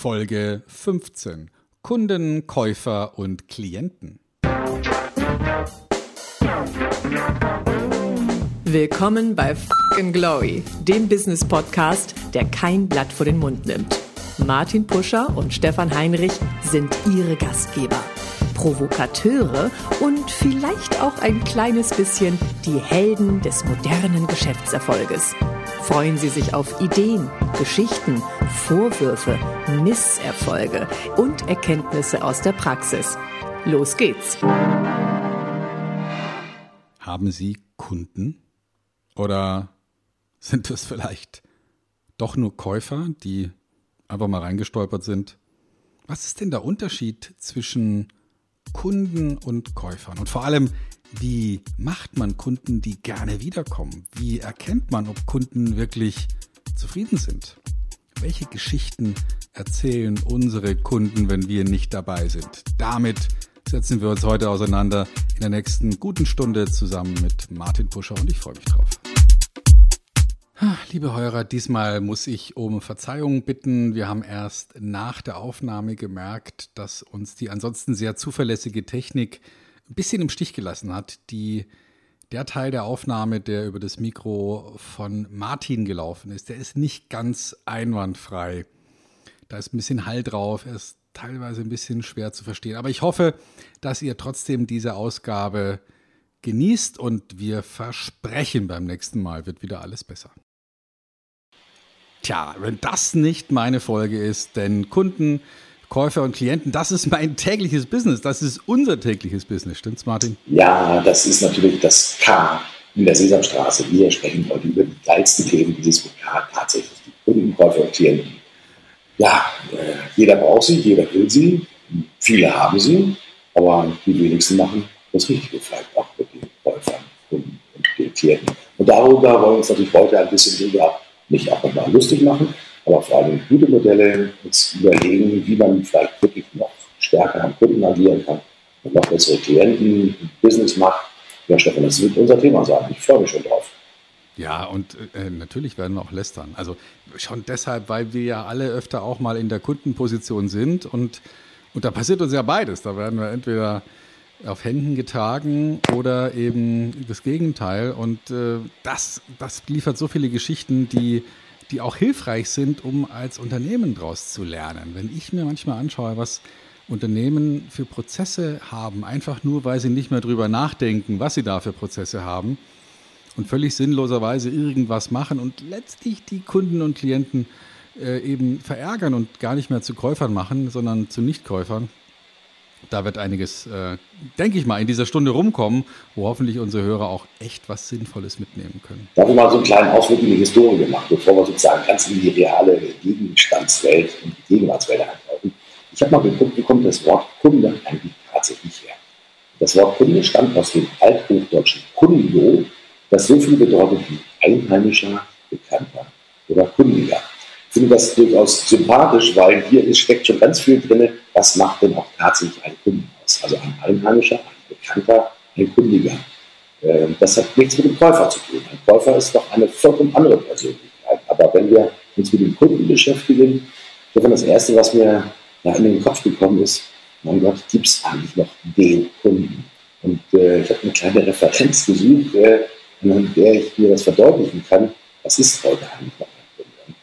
Folge 15. Kunden, Käufer und Klienten. Willkommen bei Fucking Glory, dem Business Podcast, der kein Blatt vor den Mund nimmt. Martin Puscher und Stefan Heinrich sind ihre Gastgeber. Provokateure und vielleicht auch ein kleines bisschen die Helden des modernen Geschäftserfolges. Freuen Sie sich auf Ideen, Geschichten, Vorwürfe, Misserfolge und Erkenntnisse aus der Praxis. Los geht's! Haben Sie Kunden? Oder sind es vielleicht doch nur Käufer, die einfach mal reingestolpert sind? Was ist denn der Unterschied zwischen Kunden und Käufern? Und vor allem, wie macht man Kunden, die gerne wiederkommen? Wie erkennt man, ob Kunden wirklich zufrieden sind? Welche Geschichten erzählen unsere Kunden, wenn wir nicht dabei sind? Damit setzen wir uns heute auseinander in der nächsten guten Stunde zusammen mit Martin Puscher und ich freue mich drauf. Liebe Hörer, diesmal muss ich um Verzeihung bitten. Wir haben erst nach der Aufnahme gemerkt, dass uns die ansonsten sehr zuverlässige Technik ein bisschen im Stich gelassen hat. Die, der Teil der Aufnahme, der über das Mikro von Martin gelaufen ist, der ist nicht ganz einwandfrei. Da ist ein bisschen Hall drauf, er ist teilweise ein bisschen schwer zu verstehen. Aber ich hoffe, dass ihr trotzdem diese Ausgabe genießt und wir versprechen, beim nächsten Mal wird wieder alles besser. Tja, wenn das nicht meine Folge ist, denn Kunden Käufer und Klienten, das ist mein tägliches Business, das ist unser tägliches Business, stimmt's, Martin? Ja, das ist natürlich das K in der Sesamstraße. Wir sprechen heute über die geilsten Themen dieses K, tatsächlich die Kunden, Käufer und Klienten. Ja, äh, jeder braucht sie, jeder will sie, viele haben sie, aber die wenigsten machen das Richtige vielleicht auch mit den Käufern, Kunden und den Klienten. Und darüber wollen wir uns natürlich heute ein bisschen drüber nicht auch nochmal lustig machen, aber vor allem gute Modelle uns überlegen, wie man vielleicht wirklich noch stärker am Kunden agieren kann und noch bessere Klienten, Business macht. Ja, Stefan, das wird unser Thema sein. Ich freue mich schon drauf. Ja, und äh, natürlich werden wir auch lästern. Also schon deshalb, weil wir ja alle öfter auch mal in der Kundenposition sind und, und da passiert uns ja beides. Da werden wir entweder auf Händen getragen oder eben das Gegenteil. Und äh, das, das liefert so viele Geschichten, die die auch hilfreich sind, um als Unternehmen daraus zu lernen. Wenn ich mir manchmal anschaue, was Unternehmen für Prozesse haben, einfach nur, weil sie nicht mehr drüber nachdenken, was sie da für Prozesse haben und völlig sinnloserweise irgendwas machen und letztlich die Kunden und Klienten äh, eben verärgern und gar nicht mehr zu Käufern machen, sondern zu Nichtkäufern da wird einiges, äh, denke ich mal, in dieser Stunde rumkommen, wo hoffentlich unsere Hörer auch echt was Sinnvolles mitnehmen können. Da haben wir mal so einen kleinen Ausflug in die Historie gemacht, bevor wir sozusagen ganz in die reale Gegenstandswelt und die Gegenwartswelt eintauchen. Ich habe mal geguckt, wie kommt das Wort Kunde eigentlich tatsächlich her? Das Wort Kunde stammt aus dem althochdeutschen Kundo, das so viel bedeutet wie Einheimischer, Bekannter oder Kundiger. Finde das durchaus sympathisch, weil hier steckt schon ganz viel drin, was macht denn auch tatsächlich einen Kunden aus. Also ein Einheimischer, ein Bekannter, ein Kundiger. Ähm, das hat nichts mit dem Käufer zu tun. Ein Käufer ist doch eine vollkommen andere Persönlichkeit. Aber wenn wir uns mit dem Kunden beschäftigen, dann das Erste, was mir da in den Kopf gekommen ist, mein Gott, gibt es eigentlich noch den Kunden? Und äh, ich habe eine kleine Referenz gesucht, äh, an der ich mir das verdeutlichen kann, was ist heute eigentlich noch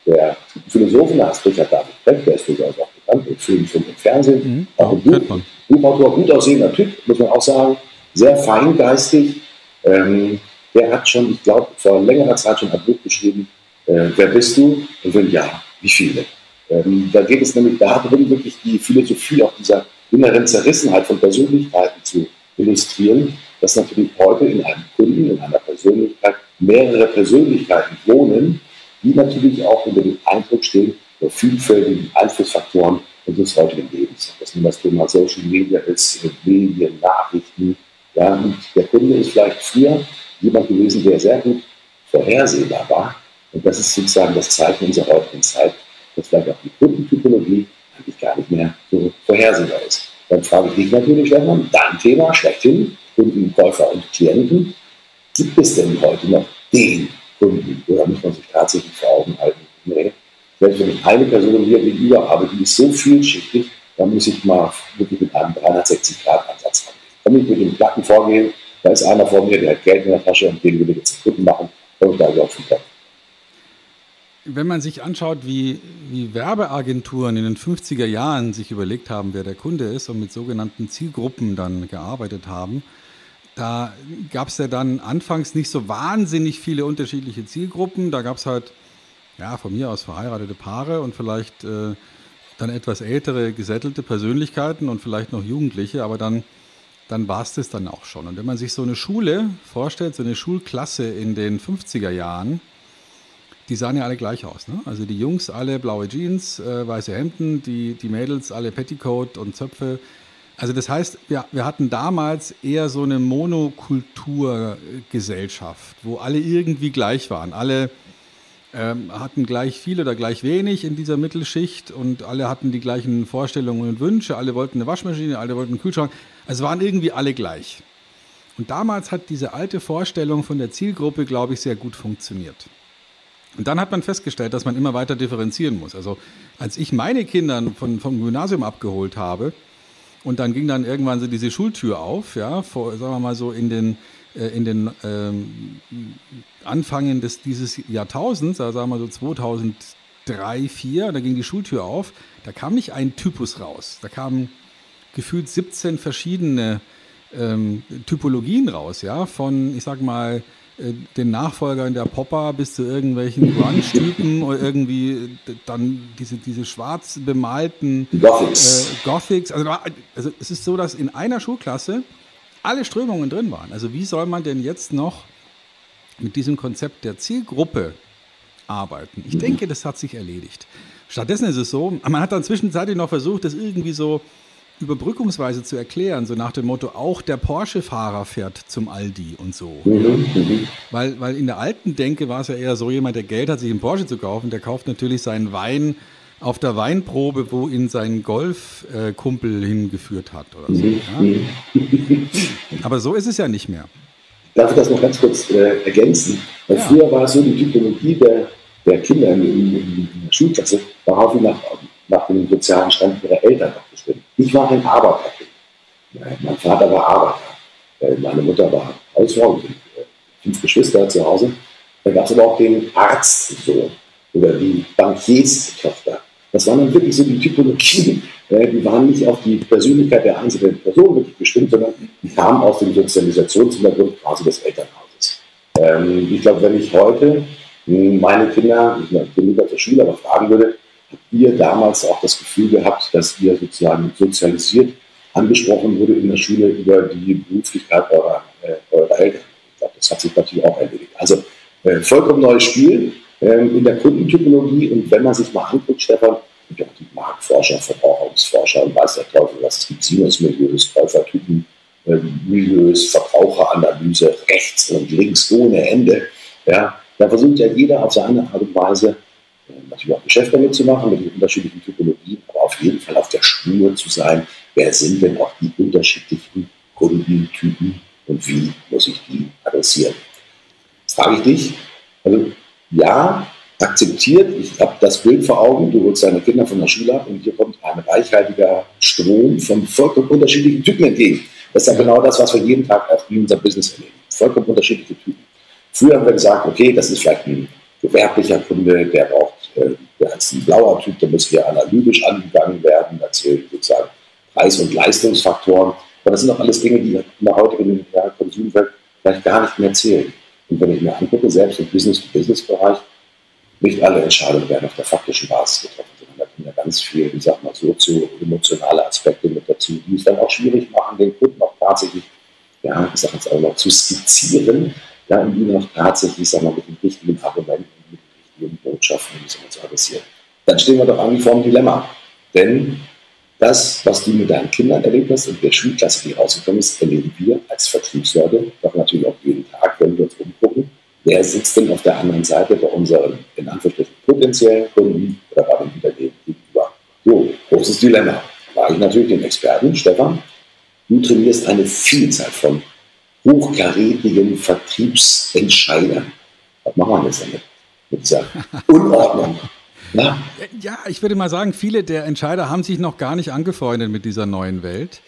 der Philosoph Lars Richard David Brecht, der ist durchaus auch bekannt im Film, Film und Fernsehen, mhm. auch ein Buch, Buchautor, gut aussehender Typ, muss man auch sagen, sehr feingeistig. Ähm, der hat schon, ich glaube, vor längerer Zeit schon ein Buch geschrieben, äh, Wer bist du? Und wenn ja, wie viele? Ähm, da geht es nämlich darum, wirklich die Philosophie auch dieser inneren Zerrissenheit von Persönlichkeiten zu illustrieren, dass natürlich heute in einem Kunden, in einer Persönlichkeit mehrere Persönlichkeiten wohnen, die natürlich auch unter dem Eindruck stehen der vielfältigen Einflussfaktoren unseres heutigen Lebens. Das nun das Thema Social Media ist, Medien, Nachrichten. Ja, der Kunde ist vielleicht früher jemand gewesen, der sehr gut vorhersehbar war. Und das ist sozusagen das Zeichen unserer heutigen Zeit, dass vielleicht auch die Kundentypologie eigentlich gar nicht mehr so vorhersehbar ist. Dann frage ich dich natürlich, Stefan, dein Thema schlechthin, Kunden, Käufer und Klienten. Gibt es denn heute noch den Kunden. Oder muss man sich tatsächlich vor Augen halten? Nee, Selbst wenn ich eine Person hier gegenüber habe, die ist so vielschichtig, dann muss ich mal wirklich mit einem 360-Grad-Ansatz rangehen. Kann ich mit dem Platten vorgehen, da ist einer vor mir, der hat Geld in der Tasche und den will ich jetzt Kunden machen, und da auf den Kopf. Wenn man sich anschaut, wie, wie Werbeagenturen in den 50er Jahren sich überlegt haben, wer der Kunde ist und mit sogenannten Zielgruppen dann gearbeitet haben, da gab es ja dann anfangs nicht so wahnsinnig viele unterschiedliche Zielgruppen. Da gab es halt, ja, von mir aus verheiratete Paare und vielleicht äh, dann etwas ältere, gesättelte Persönlichkeiten und vielleicht noch Jugendliche, aber dann, dann war es das dann auch schon. Und wenn man sich so eine Schule vorstellt, so eine Schulklasse in den 50er Jahren, die sahen ja alle gleich aus. Ne? Also die Jungs alle blaue Jeans, äh, weiße Hemden, die, die Mädels alle Petticoat und Zöpfe. Also das heißt, wir, wir hatten damals eher so eine Monokulturgesellschaft, wo alle irgendwie gleich waren. Alle ähm, hatten gleich viel oder gleich wenig in dieser Mittelschicht und alle hatten die gleichen Vorstellungen und Wünsche. Alle wollten eine Waschmaschine, alle wollten einen Kühlschrank. Also waren irgendwie alle gleich. Und damals hat diese alte Vorstellung von der Zielgruppe, glaube ich, sehr gut funktioniert. Und dann hat man festgestellt, dass man immer weiter differenzieren muss. Also als ich meine Kinder von, vom Gymnasium abgeholt habe und dann ging dann irgendwann so diese Schultür auf, ja, vor, sagen wir mal so in den, äh, in den ähm, Anfangen des, dieses Jahrtausends, also sagen wir so 2003, 2004, da ging die Schultür auf, da kam nicht ein Typus raus, da kamen gefühlt 17 verschiedene ähm, Typologien raus, ja, von, ich sag mal, äh, den Nachfolgern der Popper bis zu irgendwelchen Grunge-Typen oder irgendwie dann diese, diese schwarz bemalten Gothics. Äh, Gothics. Also, also es ist so, dass in einer Schulklasse alle Strömungen drin waren. Also wie soll man denn jetzt noch mit diesem Konzept der Zielgruppe arbeiten? Ich denke, das hat sich erledigt. Stattdessen ist es so, man hat dann zwischenzeitlich noch versucht, das irgendwie so überbrückungsweise zu erklären, so nach dem Motto, auch der Porsche-Fahrer fährt zum Aldi und so. Mhm. Weil, weil in der alten Denke war es ja eher so, jemand, der Geld hat, sich einen Porsche zu kaufen, der kauft natürlich seinen Wein auf der Weinprobe, wo ihn sein Golfkumpel hingeführt hat oder so. Mhm, ja? Aber so ist es ja nicht mehr. Darf ich das noch ganz kurz äh, ergänzen? Weil ja. früher war es so, die Typologie der, der Kinder in, in, in, der Schulklasse war häufig nach, nach dem sozialen Stand ihrer Eltern abgestimmt. Ich war ein Arbeiterkind. Mein Vater war Arbeiter. Meine Mutter war Hausfrau, fünf Geschwister zu Hause. Da gab es aber auch den Arztsohn oder die Bankierstochter. Das waren dann wirklich so die Typologien, die waren nicht auf die Persönlichkeit der einzelnen Person wirklich bestimmt, sondern die kamen aus dem Sozialisationshintergrund quasi des Elternhauses. Ähm, ich glaube, wenn ich heute meine Kinder, ich bin nicht zur Schule, aber fragen würde, ihr damals auch das Gefühl gehabt, dass ihr sozusagen sozialisiert angesprochen wurde in der Schule über die Beruflichkeit eurer, äh, eurer Eltern? Ich glaube, das hat sich natürlich auch erledigt. Also äh, vollkommen neues Spiel ähm, in der Kundentypologie und wenn man sich mal anguckt, Stefan, ja auch die Marktforscher, Verbraucherungsforscher und weiß der Teufel was. Es gibt Sinusmilieus, Käufertypen, äh, Milieus, Verbraucheranalyse, rechts und links ohne Ende. Ja, da versucht ja jeder auf seine Art und Weise äh, natürlich auch Geschäft damit zu machen, mit den unterschiedlichen Typologien, aber auf jeden Fall auf der Spur zu sein, wer sind denn auch die unterschiedlichen Kundentypen und wie muss ich die adressieren. Jetzt frage ich dich, also ja, akzeptiert, ich habe das Bild vor Augen, du holst deine Kinder von der Schule ab und hier kommt ein reichhaltiger Strom von vollkommen unterschiedlichen Typen entgegen. Das ist ja genau das, was wir jeden Tag in unserem Business erleben. Vollkommen unterschiedliche Typen. Früher haben wir gesagt, okay, das ist vielleicht ein gewerblicher Kunde, der braucht, der ist ein blauer Typ, der muss hier analytisch angegangen werden, da zählen sozusagen Preis- und Leistungsfaktoren. Aber das sind doch alles Dinge, die in der heutigen ja, Konsumwelt vielleicht gar nicht mehr zählen. Und wenn ich mir angucke, selbst im Business-to-Business-Bereich, nicht alle Entscheidungen werden auf der faktischen Basis getroffen, sondern da kommen ja ganz viel, ich sag mal, sozio-emotionale Aspekte mit dazu, die es dann auch schwierig machen, den Kunden auch tatsächlich, ja, ich sag jetzt auch noch, zu skizzieren, ja, und ihn auch tatsächlich, ich sag mal, mit den richtigen Argumenten, Botschaften, soll man zu adressieren. Dann stehen wir doch eigentlich vor einem Dilemma. Denn das, was du mit deinen Kindern erlebt hast und der Schulklasse, die rausgekommen ist, erleben wir als Vertriebsleute doch natürlich auch jeden Tag, wenn wir uns umgucken Wer sitzt denn auf der anderen Seite bei unseren, in Anführungsstrichen, potenziellen Kunden oder bei den Unternehmen gegenüber? So, großes Dilemma. Frage ich natürlich den Experten, Stefan. Du trainierst eine Vielzahl von hochkarätigen Vertriebsentscheidern. Was machen wir jetzt damit? Mit dieser Unordnung. Ja. ja, ich würde mal sagen, viele der Entscheider haben sich noch gar nicht angefreundet mit dieser neuen Welt.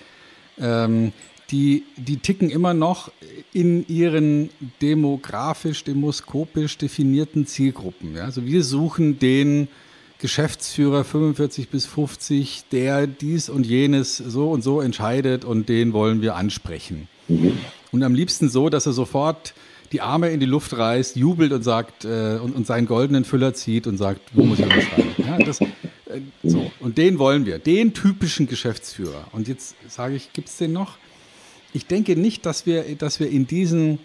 Ähm, die, die ticken immer noch in ihren demografisch, demoskopisch definierten Zielgruppen. Ja? Also wir suchen den Geschäftsführer 45 bis 50, der dies und jenes so und so entscheidet und den wollen wir ansprechen. Mhm. Und am liebsten so, dass er sofort die Arme in die Luft reißt, jubelt und sagt äh, und, und, seinen goldenen Füller zieht und sagt, wo muss ich unterschreiben? Ja, das, äh, so. Und den wollen wir, den typischen Geschäftsführer. Und jetzt sage ich, gibt es den noch? Ich denke nicht, dass wir, dass wir in diesen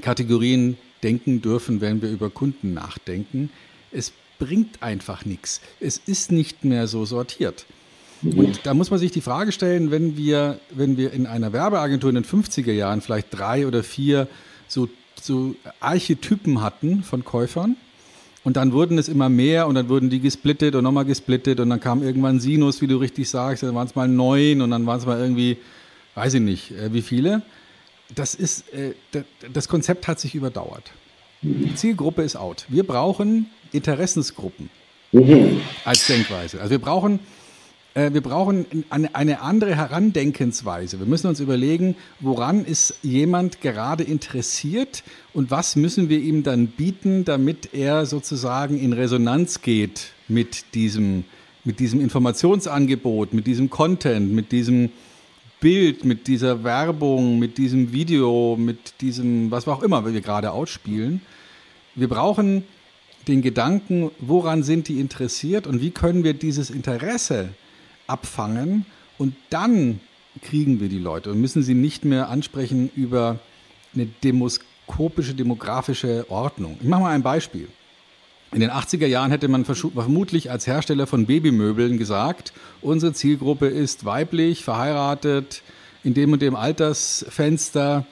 Kategorien denken dürfen, wenn wir über Kunden nachdenken. Es bringt einfach nichts. Es ist nicht mehr so sortiert. Und da muss man sich die Frage stellen, wenn wir, wenn wir in einer Werbeagentur in den 50er Jahren vielleicht drei oder vier so, so Archetypen hatten von Käufern. Und dann wurden es immer mehr und dann wurden die gesplittet und nochmal gesplittet und dann kam irgendwann Sinus, wie du richtig sagst, dann waren es mal neun und dann waren es mal irgendwie, weiß ich nicht, äh, wie viele. Das ist, äh, das Konzept hat sich überdauert. Die Zielgruppe ist out. Wir brauchen Interessensgruppen mhm. als Denkweise. Also wir brauchen wir brauchen eine, andere Herandenkensweise. Wir müssen uns überlegen, woran ist jemand gerade interessiert und was müssen wir ihm dann bieten, damit er sozusagen in Resonanz geht mit diesem, mit diesem Informationsangebot, mit diesem Content, mit diesem Bild, mit dieser Werbung, mit diesem Video, mit diesem, was auch immer wir gerade ausspielen. Wir brauchen den Gedanken, woran sind die interessiert und wie können wir dieses Interesse abfangen und dann kriegen wir die Leute und müssen sie nicht mehr ansprechen über eine demoskopische, demografische Ordnung. Ich mache mal ein Beispiel. In den 80er Jahren hätte man vermutlich als Hersteller von Babymöbeln gesagt, unsere Zielgruppe ist weiblich, verheiratet, in dem und dem Altersfenster,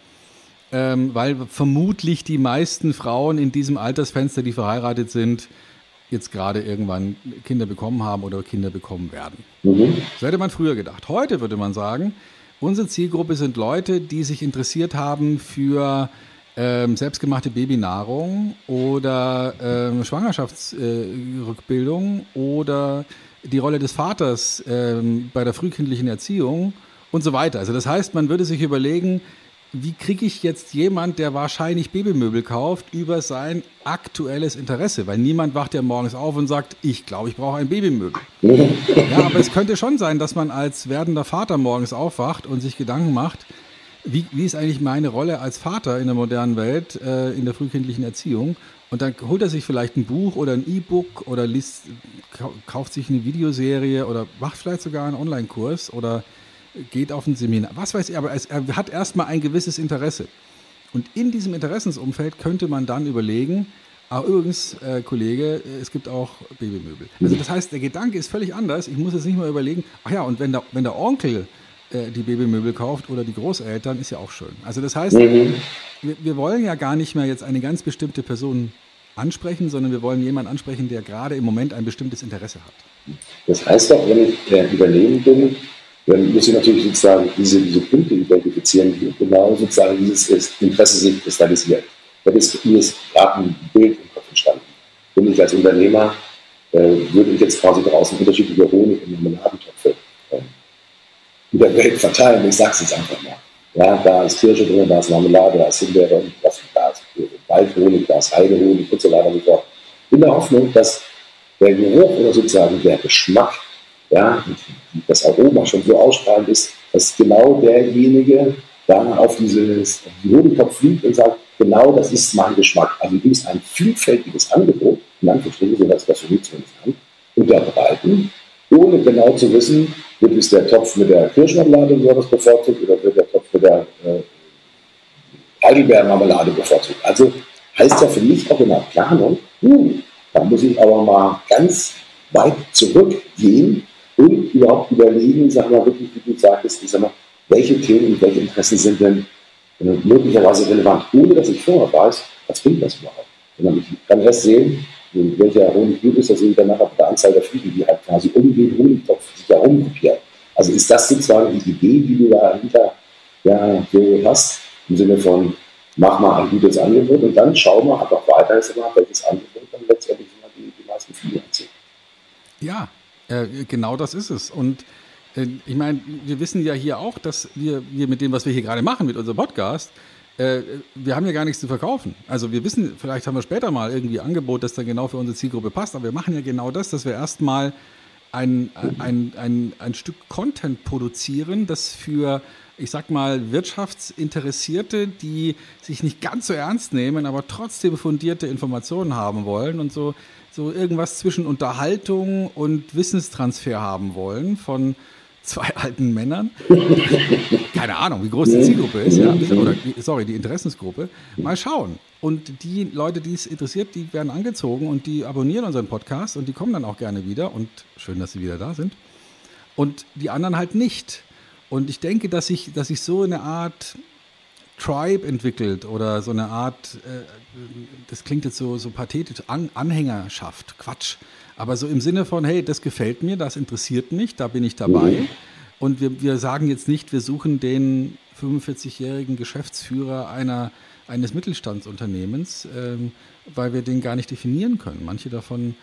ähm, weil vermutlich die meisten Frauen in diesem Altersfenster, die verheiratet sind, jetzt gerade irgendwann Kinder bekommen haben oder Kinder bekommen werden. Mhm. So hätte man früher gedacht. Heute würde man sagen, unsere Zielgruppe sind Leute, die sich interessiert haben für ähm, selbstgemachte Babynahrung oder ähm, Schwangerschaftsrückbildung äh, oder die Rolle des Vaters ähm, bei der frühkindlichen Erziehung und so weiter. Also das heißt, man würde sich überlegen, wie kriege ich jetzt jemand, der wahrscheinlich Babymöbel kauft, über sein aktuelles Interesse? Weil niemand wacht ja morgens auf und sagt, ich glaube, ich brauche ein Babymöbel. ja, aber es könnte schon sein, dass man als werdender Vater morgens aufwacht und sich Gedanken macht, wie, wie ist eigentlich meine Rolle als Vater in der modernen Welt, äh, in der frühkindlichen Erziehung? Und dann holt er sich vielleicht ein Buch oder ein E-Book oder liest, kauft sich eine Videoserie oder macht vielleicht sogar einen Online-Kurs oder geht auf ein Seminar, was weiß ich, aber es, er hat erstmal ein gewisses Interesse. Und in diesem Interessensumfeld könnte man dann überlegen, ah, übrigens, äh, Kollege, es gibt auch Babymöbel. Also das heißt, der Gedanke ist völlig anders. Ich muss jetzt nicht mal überlegen, ach ja, und wenn der, wenn der Onkel äh, die Babymöbel kauft oder die Großeltern, ist ja auch schön. Also das heißt, mhm. wir, wir wollen ja gar nicht mehr jetzt eine ganz bestimmte Person ansprechen, sondern wir wollen jemanden ansprechen, der gerade im Moment ein bestimmtes Interesse hat. Das heißt doch, wenn ich der Überleben bin, dann muss ich natürlich sozusagen diese, diese Punkte identifizieren, die genau sozusagen dieses Interesse sich kristallisiert. Da ist mir gerade ein Bild im Kopf entstanden. Bin ich als Unternehmer, äh, würde ich jetzt quasi draußen unterschiedliche Honig- und Marmeladentöpfe äh, in der Welt verteilen. Ich sage es jetzt einfach mal. Ja, da ist Kirsche drin, da ist Marmelade, da ist Himbeere und da ist Waldhonig, da ist Heidehonig und so weiter und so fort. In der Hoffnung, dass der Geruch oder sozusagen der Geschmack ja, das Aroma schon so ausstrahlend ist, dass genau derjenige da auf dieses die Honigtopf fliegt und sagt, genau das ist mein Geschmack. Also du bist ein vielfältiges Angebot, in Anführungsstrichen, so dass das für mich zumindest an, unterbreiten, ohne genau zu wissen, wird es der Topf mit der Kirschmarmelade besonders bevorzugt oder wird der Topf mit der äh, Heidelbeermarmelade bevorzugt. Also heißt ja für mich auch in der Planung, hm, da muss ich aber mal ganz weit zurückgehen und überhaupt überlegen, sag mal wirklich, wie du sagtest, ich sag mal, welche Themen und welche Interessen sind denn äh, möglicherweise relevant, ohne dass ich vorher weiß, was bringt das überhaupt. Sondern ich kann erst sehen, welcher Honig gut ist, da sehe ich dann nachher bei der Anzahl der Fliegen, die halt quasi um den Honigtopf sich herumgruppieren. Also ist das sozusagen die Idee, die du dahinter ja, hast, im Sinne von, mach mal ein gutes Angebot und dann schau mal einfach weiter, welches Angebot dann letztendlich die, die meisten Fliegen anzieht. Ja, äh, genau das ist es. Und äh, ich meine, wir wissen ja hier auch, dass wir, wir mit dem, was wir hier gerade machen, mit unserem Podcast, äh, wir haben ja gar nichts zu verkaufen. Also wir wissen, vielleicht haben wir später mal irgendwie Angebot, das dann genau für unsere Zielgruppe passt, aber wir machen ja genau das, dass wir erstmal ein, ein, ein, ein Stück Content produzieren, das für, ich sag mal, Wirtschaftsinteressierte, die sich nicht ganz so ernst nehmen, aber trotzdem fundierte Informationen haben wollen und so, so irgendwas zwischen Unterhaltung und Wissenstransfer haben wollen von zwei alten Männern. Keine Ahnung, wie groß die Zielgruppe ist, ja. Oder, sorry, die Interessensgruppe. Mal schauen. Und die Leute, die es interessiert, die werden angezogen und die abonnieren unseren Podcast und die kommen dann auch gerne wieder. Und schön, dass sie wieder da sind. Und die anderen halt nicht. Und ich denke, dass sich, dass sich so eine Art Tribe entwickelt oder so eine Art, äh, das klingt jetzt so, so pathetisch, An Anhängerschaft, Quatsch. Aber so im Sinne von, hey, das gefällt mir, das interessiert mich, da bin ich dabei. Mhm. Und wir, wir sagen jetzt nicht, wir suchen den 45-jährigen Geschäftsführer einer, eines Mittelstandsunternehmens, ähm, weil wir den gar nicht definieren können. Manche davon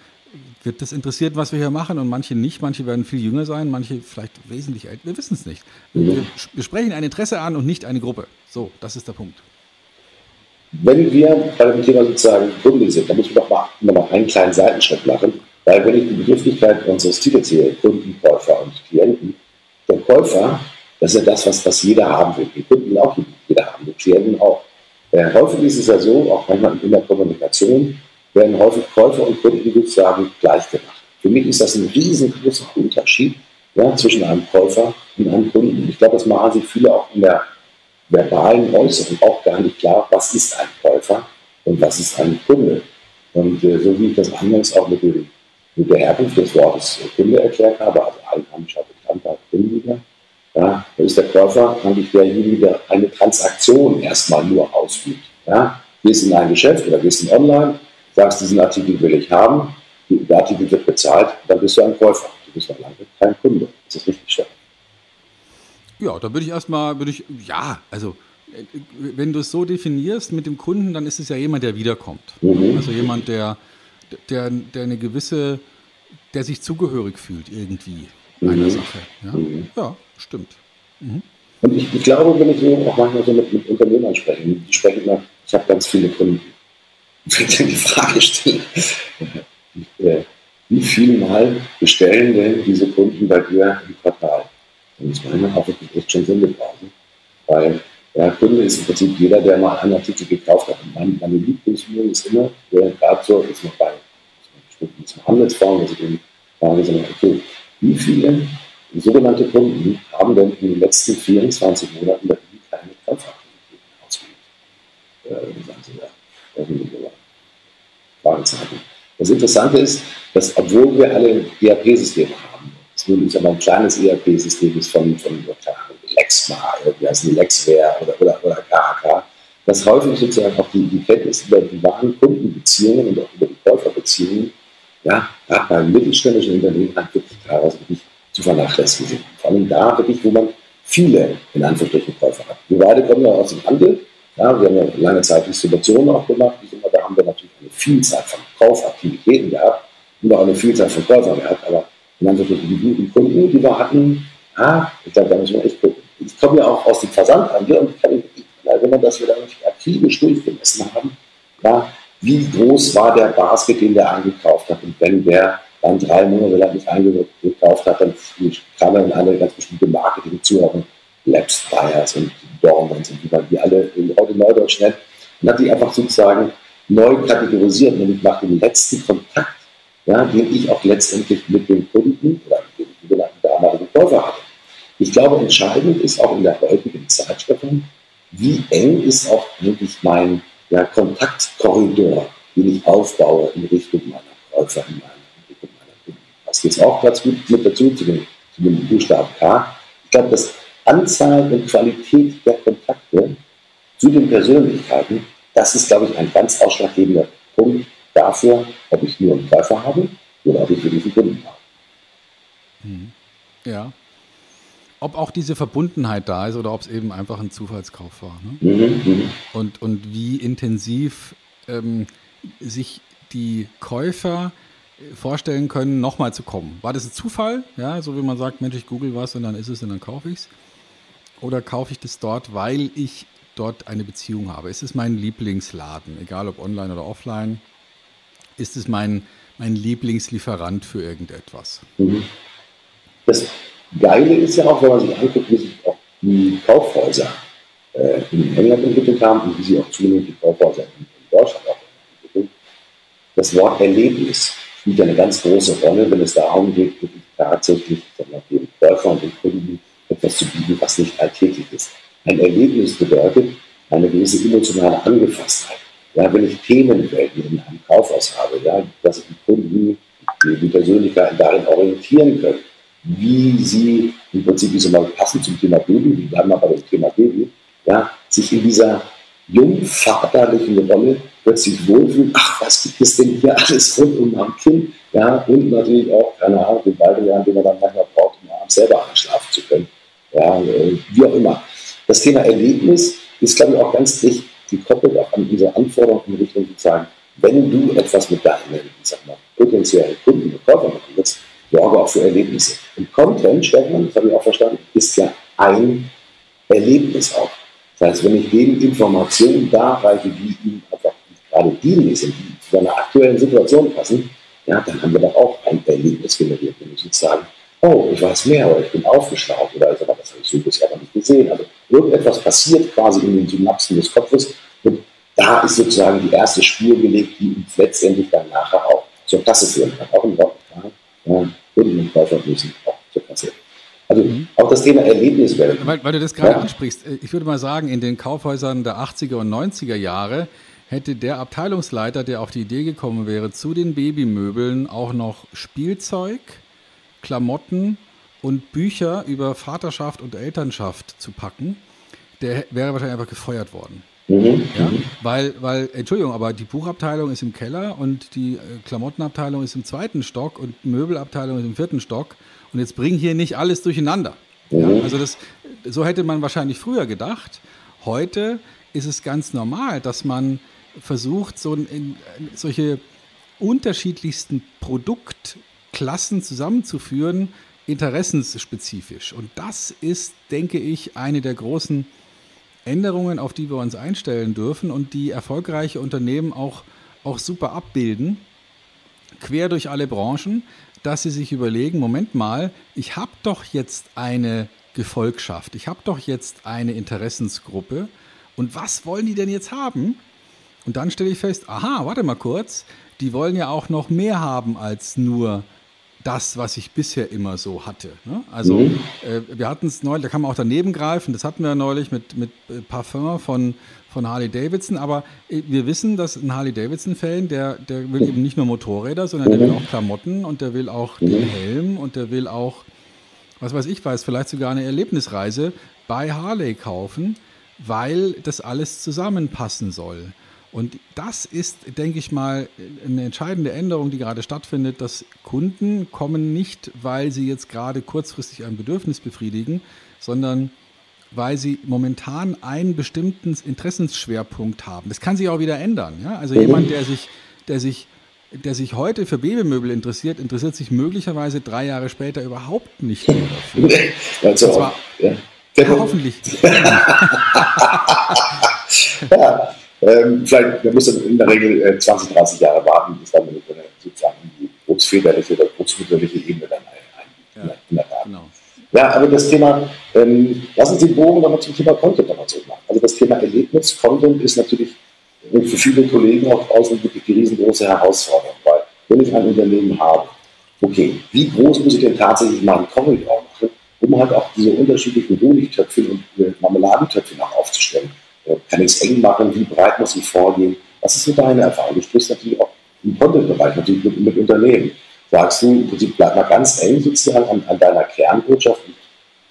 wird das interessiert, was wir hier machen und manche nicht. Manche werden viel jünger sein, manche vielleicht wesentlich älter. Wir wissen es nicht. Mhm. Wir, wir sprechen ein Interesse an und nicht eine Gruppe. So, das ist der Punkt. Wenn wir bei dem Thema sozusagen Kunde sind, dann müssen wir doch mal, mal einen kleinen Seitenschritt machen. Weil wenn ich die Begrifflichkeit unseres Titels sehe, Kunden, Käufer und Klienten, der Käufer, das ist ja das, was, was jeder haben will. Die Kunden auch jeder haben, die Klienten auch. Äh, häufig ist es ja so, auch manchmal in der Kommunikation, werden häufig Käufer und Kunden sozusagen gleich gemacht. Für mich ist das ein riesengroßer Unterschied ja, zwischen einem Käufer und einem Kunden. Ich glaube, das machen sich viele auch in der verbalen Äußerung auch gar nicht klar, was ist ein Käufer und was ist ein Kunde. Und äh, so wie ich das anfangs auch mit dem mit der Herkunft des Wortes Kunde erklärt habe, also einheimischer Bekannter, Kundiger, ja, da ist der Käufer eigentlich derjenige, der eine Transaktion erstmal nur ausführt. Ja. Gehst in ein Geschäft oder gehst in online, sagst, diesen Artikel will ich haben, der Artikel wird bezahlt, dann bist du ein Käufer. Du bist noch lange kein Kunde. Das ist richtig stark. Ja, da würde ich erstmal, würde ich, ja, also wenn du es so definierst mit dem Kunden, dann ist es ja jemand, der wiederkommt. Mhm. Also jemand, der der, der eine gewisse, der sich zugehörig fühlt irgendwie mhm. einer Sache. Ja, mhm. ja stimmt. Mhm. Und ich, ich, glaube, wenn ich auch manchmal so mit, mit Unternehmern spreche, die sprechen immer, ich habe ganz viele Kunden. Wenn ich die Frage stelle, äh, wie viel Mal bestellen denn diese Kunden bei dir im Quartal? Und das meine auch wirklich echt schon Sinn gebrauchen. Weil ja, Kunde ist im Prinzip jeder, der mal einen Artikel gekauft hat. Und meine, meine Lieblingsübung ist immer, der gerade so, ist noch bei bestimmten Handelsfonds, dass ich eben frage, sondern, okay, wie viele sogenannte Kunden haben denn in den letzten 24 Monaten bei Ihnen keine Kaufaktivitäten ausgeübt? Äh, das Interessante ist, dass obwohl wir alle ERP-Systeme haben, nun ist aber ein kleines ERP-System ist von, von Lexmar, wie heißt die Lexware oder, oder, oder KHK, dass häufig sozusagen auch die, die Kenntnis über die wahren Kundenbeziehungen und auch über die Käuferbeziehungen, ja, gerade bei mittelständischen Unternehmen halt wirklich teilweise wirklich zu vernachlässigen sind. Vor allem da wirklich, wo man viele, in Anführungsstrichen, Käufer hat. Wir beide kommen ja aus dem Handel, ja, wir haben ja lange Zeit Distribution auch gemacht, da haben wir natürlich eine Vielzahl von Kaufaktivitäten gehabt und auch eine Vielzahl von Käufern gehabt, aber in Anführungsstrichen die guten Kunden, die wir hatten, ah, ich glaube, da müssen wir echt gucken ich komme ja auch aus dem Versandhandel und kann nicht erinnern, dass wir da akribisch durchgemessen haben, ja, wie groß war der Basket, den der eingekauft hat. Und wenn der dann drei Monate lang nicht eingekauft hat, dann kam er in eine ganz bestimmte Marketing-Zuordnung, Labs, Buyers und Dormans und wie die alle heute Neudeutsch nennt, und hat die einfach sozusagen neu kategorisiert, nämlich nach dem letzten Kontakt, ja, den ich auch letztendlich mit dem Kunden oder mit dem sogenannten damaligen Käufer hatte. Ich glaube, entscheidend ist auch in der heutigen Zeit, Stefan, wie eng ist auch wirklich mein ja, Kontaktkorridor, den ich aufbaue in Richtung meiner Käufer, in Richtung meiner Kunden. Das geht auch ganz gut mit dazu zu dem, zu dem Buchstaben K. Ich glaube, dass Anzahl und Qualität der Kontakte zu den Persönlichkeiten, das ist, glaube ich, ein ganz ausschlaggebender Punkt dafür, ob ich nur einen Käufer habe oder ob ich wirklich einen Kunden habe. Mhm. Ja, ob auch diese Verbundenheit da ist oder ob es eben einfach ein Zufallskauf war. Ne? Mhm, mhm. Und, und wie intensiv ähm, sich die Käufer vorstellen können, nochmal zu kommen? War das ein Zufall? Ja, so wie man sagt, Mensch, ich google was und dann ist es und dann kaufe ich es. Oder kaufe ich das dort, weil ich dort eine Beziehung habe? Ist es mein Lieblingsladen, egal ob online oder offline? Ist es mein, mein Lieblingslieferant für irgendetwas? Mhm. Das Geile ist ja auch, wenn man sich anguckt, wie sich auch die Kaufhäuser äh, in England entwickelt haben und wie sie auch zunehmend die Kaufhäuser in, in Deutschland auch entwickeln. Das Wort Erlebnis spielt eine ganz große Rolle, wenn es darum geht, tatsächlich dem Käufer und dem Kunden etwas zu bieten, was nicht alltäglich ist. Ein Erlebnis bedeutet eine gewisse emotionale Angefasstheit. Ja, wenn ich Themenwelten in einem Kaufhaus habe, ja, dass ich die Kunden, die, Persönlichkeiten darin orientieren können, wie sie im Prinzip, wie so mal passend zum Thema Baby, wir bleiben mal bei dem Thema Baby, ja, sich in dieser jungvaterlichen Rolle plötzlich wohlfühlen. Ach, was gibt es denn hier alles rund um mein Kind? Ja, und natürlich auch, keine Ahnung, den Ballgelernen, den man dann manchmal braucht, um abends selber einschlafen zu können. Ja, äh, wie auch immer. Das Thema Erlebnis ist, glaube ich, auch ganz dicht gekoppelt auch an unsere Anforderungen in Richtung zu sagen, wenn du etwas mit deinen, sag mal, potenziellen Kunden und Käufern machen willst, sorge auch für Erlebnisse. Und Content, Stefan, das habe ich auch verstanden, ist ja ein Erlebnis auch. Das heißt, wenn ich denen Informationen darreiche, die ihnen einfach gerade dienlich sind, die zu seiner aktuellen Situation passen, ja, dann haben wir doch auch ein Erlebnis generiert. Wenn ich sozusagen, oh, ich weiß mehr oder ich bin aufgeschlaut oder ich habe so bisher noch nicht gesehen. Also irgendetwas passiert quasi in den Synapsen des Kopfes und da ist sozusagen die erste Spur gelegt, die uns letztendlich dann nachher auch zur Kasse führen kann. Auch im Wort, ja, und Käufer müssen auch zur Kasse. Also mhm. auch das Thema Erlebniswelt. Weil, weil, du das gerade ja. ansprichst, äh, ich würde mal sagen, in den Kaufhäusern der 80er und 90er Jahre hätte der Abteilungsleiter, der auf die Idee gekommen wäre, zu den Babymöbeln auch noch Spielzeug, Klamotten und Bücher über Vaterschaft und Elternschaft zu packen, der wäre wahrscheinlich einfach gefeuert worden. Mhm. Ja, weil, weil, Entschuldigung, aber die Buchabteilung ist im Keller und die äh, Klamottenabteilung ist im zweiten Stock und Möbelabteilung ist im vierten Stock. Und jetzt bring hier nicht alles durcheinander. Mhm. Ja, also das, so hätte man wahrscheinlich früher gedacht. Heute ist es ganz normal, dass man versucht, so in, solche unterschiedlichsten Produktklassen zusammenzuführen, interessensspezifisch. Und das ist, denke ich, eine der großen Änderungen, auf die wir uns einstellen dürfen und die erfolgreiche Unternehmen auch, auch super abbilden, quer durch alle Branchen, dass sie sich überlegen, Moment mal, ich habe doch jetzt eine Gefolgschaft, ich habe doch jetzt eine Interessensgruppe und was wollen die denn jetzt haben? Und dann stelle ich fest, aha, warte mal kurz, die wollen ja auch noch mehr haben als nur das, was ich bisher immer so hatte. Ne? Also mhm. äh, wir hatten es neulich, da kann man auch daneben greifen, das hatten wir neulich mit, mit äh, Parfum von, von Harley Davidson, aber äh, wir wissen, dass ein Harley Davidson-Fan, der, der will eben nicht nur Motorräder, sondern der will auch Klamotten und der will auch den mhm. Helm und der will auch, was weiß ich weiß, vielleicht sogar eine Erlebnisreise bei Harley kaufen, weil das alles zusammenpassen soll. Und das ist, denke ich mal, eine entscheidende Änderung, die gerade stattfindet, dass Kunden kommen nicht, weil sie jetzt gerade kurzfristig ein Bedürfnis befriedigen, sondern weil sie momentan einen bestimmten Interessensschwerpunkt haben. Das kann sich auch wieder ändern. Ja? Also mhm. jemand, der sich, der sich der sich heute für Babymöbel interessiert, interessiert sich möglicherweise drei Jahre später überhaupt nicht mehr dafür. Also, zwar, ja. ja, hoffentlich. ja, ähm, vielleicht, man muss dann in der Regel äh, 20, 30 Jahre warten, bis dann eine, sozusagen die geburtsväterliche oder geburtsmütterliche Ebene dann ein, ja, in der Tat. Genau. Ja, aber das Thema, ähm, lassen Sie den Bogen nochmal zum Thema Content nochmal zurückmachen. Also das Thema Erlebnis, Content ist natürlich für viele Kollegen auch draußen wirklich die riesengroße Herausforderung, weil wenn ich ein Unternehmen habe, okay, wie groß muss ich denn tatsächlich meinen Korridor machen, um halt auch diese unterschiedlichen Honigtöpfchen und äh, Marmeladentöpfchen auch aufzustellen? Kann ich es eng machen? Wie breit muss ich vorgehen? Was ist so deine Erfahrung? Du sprichst natürlich auch im Content-Bereich natürlich mit, mit, Unternehmen. Sagst du, im Prinzip bleib mal ganz eng sozusagen an, an deiner Kernbotschaft und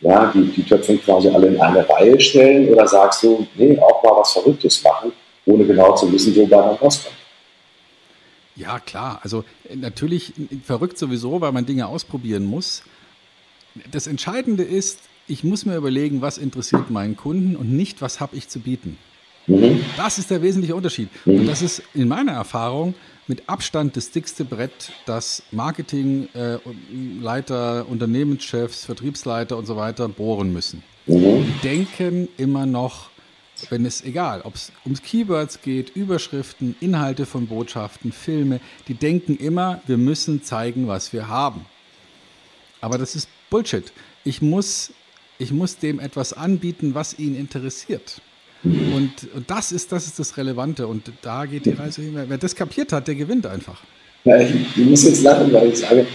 ja, die, die Töpfe quasi alle in eine Reihe stellen oder sagst du, nee, auch mal was Verrücktes machen, ohne genau zu wissen, wo da man rauskommt? Ja, klar. Also natürlich verrückt sowieso, weil man Dinge ausprobieren muss. Das Entscheidende ist, ich muss mir überlegen, was interessiert meinen Kunden und nicht, was habe ich zu bieten. Mhm. Das ist der wesentliche Unterschied. Mhm. Und das ist in meiner Erfahrung mit Abstand das dickste Brett, das Marketingleiter, äh, Unternehmenschefs, Vertriebsleiter und so weiter bohren müssen. Mhm. Die denken immer noch, wenn es egal, ob es ums Keywords geht, Überschriften, Inhalte von Botschaften, Filme, die denken immer, wir müssen zeigen, was wir haben. Aber das ist Bullshit. Ich muss, ich muss dem etwas anbieten, was ihn interessiert. Und, und das, ist, das ist das Relevante. Und da geht die Reise hin. Wer das kapiert hat, der gewinnt einfach. Ja, ich, ich muss jetzt lachen, weil ich sage,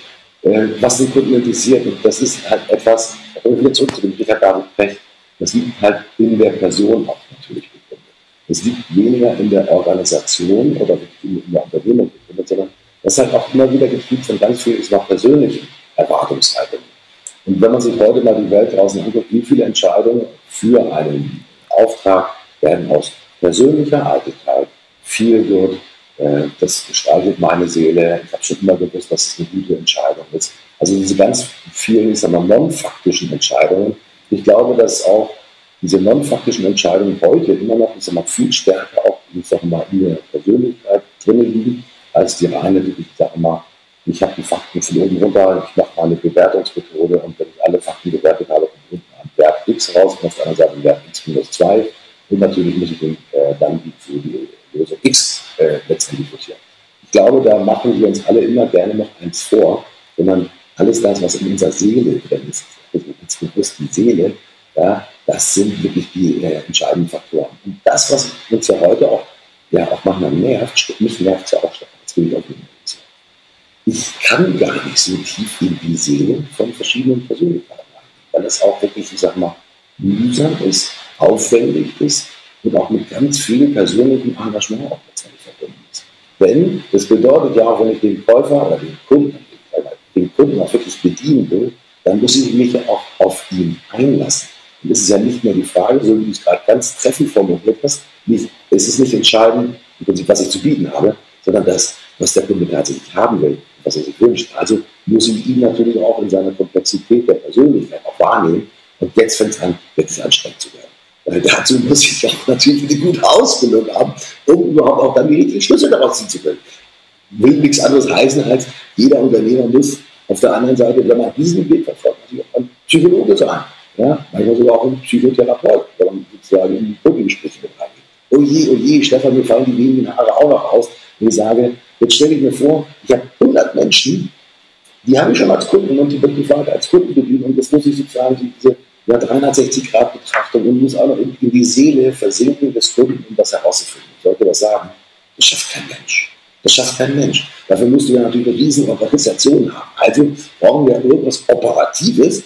äh, was den Kunden interessiert. Und das ist halt etwas, um wieder zurück zu dem Peter David das liegt halt in der Person auch natürlich begründet. Es liegt weniger in der Organisation oder in der Unternehmung begründet, sondern das ist halt auch immer wieder getrieben von ganz viel, ist noch persönlichen Erwartungshaltungen. Und wenn man sich heute mal die Welt draußen anguckt, wie viele Entscheidungen für einen Auftrag werden aus persönlicher Eitelkeit, viel wird, äh, das gestaltet meine Seele. Ich habe schon immer gewusst, dass es eine gute Entscheidung ist. Also diese ganz vielen, ich sag mal, non-faktischen Entscheidungen. Ich glaube, dass auch diese non-faktischen Entscheidungen heute immer noch, ich sag mal, viel stärker auch, ich sag mal, in der Persönlichkeit drin liegen, als die reine, ich sage mal, ich habe die Fakten von oben runter, ich eine Bewertungsmethode und wenn ich alle Fakten bewertet habe, kommt unten ein Wert X raus und auf der anderen Seite Wert X minus 2 und natürlich muss ich den, äh, dann für die Lösung X äh, letztendlich votieren. Ich glaube, da machen wir uns alle immer gerne noch eins vor, wenn man alles das, was in unserer Seele drin ist, also ins bewussten Seele, ja, das sind wirklich die äh, entscheidenden Faktoren. Und das, was uns ja heute auch, ja, auch manchmal nervt, mich nervt es ja auch, jetzt bin ich auf jeden ich kann gar nicht so tief in die Seele von verschiedenen Persönlichkeiten weil es auch wirklich, ich sag mal, mühsam ist, aufwendig ist und auch mit ganz viel persönlichem Engagement auch letztendlich verbunden ist. Denn das bedeutet ja auch, wenn ich den Käufer oder den Kunden, den Kunden auch wirklich bedienen will, dann muss ich mich ja auch auf ihn einlassen. Und es ist ja nicht mehr die Frage, so wie du es gerade ganz treffend formuliert hast, nicht, es ist nicht entscheidend, was ich zu bieten habe, sondern das, was der Kunde tatsächlich haben will, was er sich wünscht. Also muss ich ihn natürlich auch in seiner Komplexität der Persönlichkeit auch wahrnehmen. Und jetzt fängt es an, wirklich anstrengend zu werden. Weil dazu muss ich auch natürlich eine gute Ausbildung haben, um überhaupt auch dann die richtigen Schlüsse daraus ziehen zu können. Will nichts anderes heißen, als jeder Unternehmer muss auf der anderen Seite, wenn man diesen Weg verfolgt, natürlich auch ein Psychologe sein. Ja, manchmal sogar auch ein Psychotherapeut, wenn man sozusagen in die Kundengespräche mit reingeht. Oh je, oh je, Stefan, mir fallen die wenigen Haare auch noch aus. Und ich sage, jetzt stelle ich mir vor, ich habe 100 Menschen, die habe ich schon als Kunden und die wird die als Kunden bedient und jetzt muss ich sozusagen diese ja, 360-Grad-Betrachtung und muss auch noch in, in, die Seele versinken des Kunden, um das herauszufinden. Ich sollte das sagen. Das schafft kein Mensch. Das schafft kein Mensch. Dafür musst du ja natürlich eine riesen Organisation haben. Also brauchen wir irgendwas Operatives,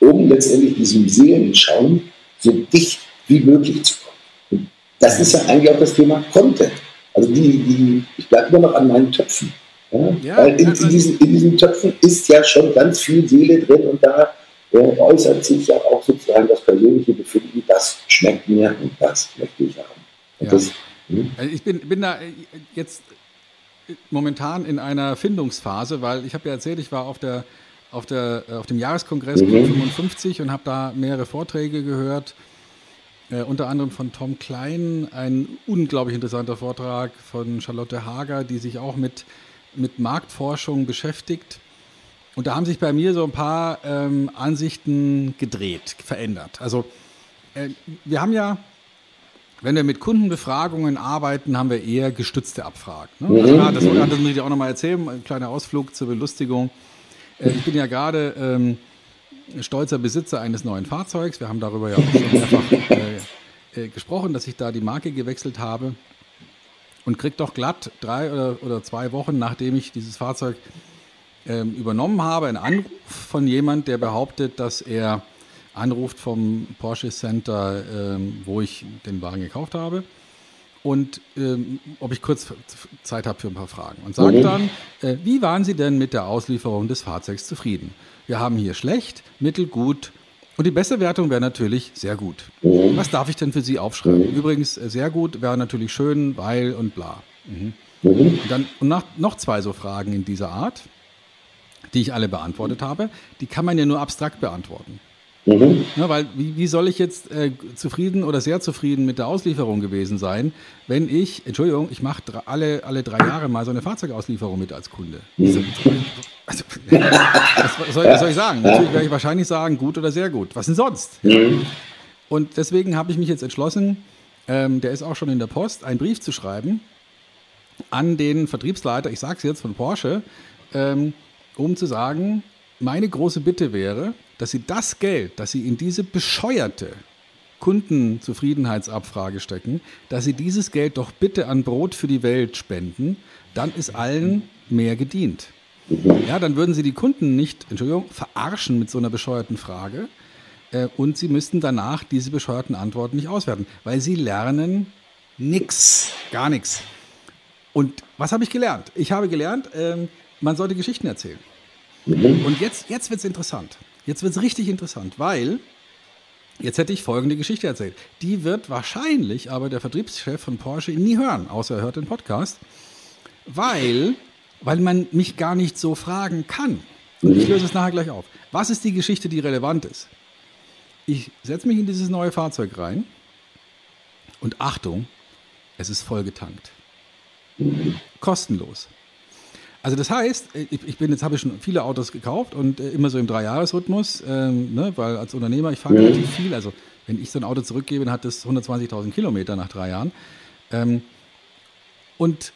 um letztendlich diesem Seelenschauen so dicht wie möglich zu kommen. Und das ist ja eigentlich auch das Thema Content. Also die, die, ich bleibe immer noch an meinen Töpfen. Ja? Ja, Weil in, in, diesen, in diesen Töpfen ist ja schon ganz viel Seele drin und da ja, äußert sich ja auch sozusagen das persönliche Befinden, das schmeckt mir und das möchte ich haben. Das, hm? also ich bin, bin da jetzt momentan in einer Findungsphase, weil ich habe ja erzählt, ich war auf der auf, der, auf dem Jahreskongress mhm. 55 und habe da mehrere Vorträge gehört äh, unter anderem von Tom Klein, ein unglaublich interessanter Vortrag von Charlotte Hager, die sich auch mit, mit Marktforschung beschäftigt. Und da haben sich bei mir so ein paar ähm, Ansichten gedreht, verändert. Also äh, wir haben ja, wenn wir mit Kundenbefragungen arbeiten, haben wir eher gestützte Abfragen. Ne? Mhm. Also, das, das, muss ich dir auch nochmal erzählen, ein kleiner Ausflug zur Belustigung. Äh, ich bin ja gerade ähm, stolzer Besitzer eines neuen Fahrzeugs. Wir haben darüber ja auch schon mehrfach äh, äh, gesprochen, dass ich da die Marke gewechselt habe und krieg doch glatt drei oder, oder zwei Wochen, nachdem ich dieses Fahrzeug ähm, übernommen habe, einen Anruf von jemand, der behauptet, dass er anruft vom Porsche Center, ähm, wo ich den Wagen gekauft habe und ähm, ob ich kurz Zeit habe für ein paar Fragen. Und sagt dann, äh, wie waren Sie denn mit der Auslieferung des Fahrzeugs zufrieden? Wir haben hier schlecht, mittel, gut und die beste Wertung wäre natürlich sehr gut. Was darf ich denn für Sie aufschreiben? Übrigens, äh, sehr gut wäre natürlich schön, weil und bla. Mhm. Und dann und nach, noch zwei so Fragen in dieser Art, die ich alle beantwortet habe, die kann man ja nur abstrakt beantworten. Mhm. Ja, weil wie, wie, soll ich jetzt äh, zufrieden oder sehr zufrieden mit der Auslieferung gewesen sein, wenn ich, Entschuldigung, ich mache alle, alle drei Jahre mal so eine Fahrzeugauslieferung mit als Kunde. Mhm. Also, was soll, was soll, ich sagen? Natürlich werde ich wahrscheinlich sagen, gut oder sehr gut. Was denn sonst? Mhm. Und deswegen habe ich mich jetzt entschlossen, ähm, der ist auch schon in der Post, einen Brief zu schreiben an den Vertriebsleiter, ich sage es jetzt von Porsche, ähm, um zu sagen, meine große Bitte wäre, dass Sie das Geld, das Sie in diese bescheuerte Kundenzufriedenheitsabfrage stecken, dass Sie dieses Geld doch bitte an Brot für die Welt spenden, dann ist allen mehr gedient. Ja, dann würden Sie die Kunden nicht, Entschuldigung, verarschen mit so einer bescheuerten Frage äh, und Sie müssten danach diese bescheuerten Antworten nicht auswerten, weil Sie lernen nichts, gar nichts. Und was habe ich gelernt? Ich habe gelernt, ähm, man sollte Geschichten erzählen. Mhm. Und jetzt, jetzt wird es interessant. Jetzt wird es richtig interessant, weil jetzt hätte ich folgende Geschichte erzählt. Die wird wahrscheinlich aber der Vertriebschef von Porsche nie hören, außer er hört den Podcast, weil, weil man mich gar nicht so fragen kann. Und ich löse es nachher gleich auf. Was ist die Geschichte, die relevant ist? Ich setze mich in dieses neue Fahrzeug rein und Achtung, es ist vollgetankt. Kostenlos. Also das heißt, ich, bin jetzt habe ich schon viele Autos gekauft und äh, immer so im Dreijahresrhythmus, ähm, ne, weil als Unternehmer ich fahre mhm. relativ viel. Also wenn ich so ein Auto zurückgebe, dann hat das 120.000 Kilometer nach drei Jahren. Ähm, und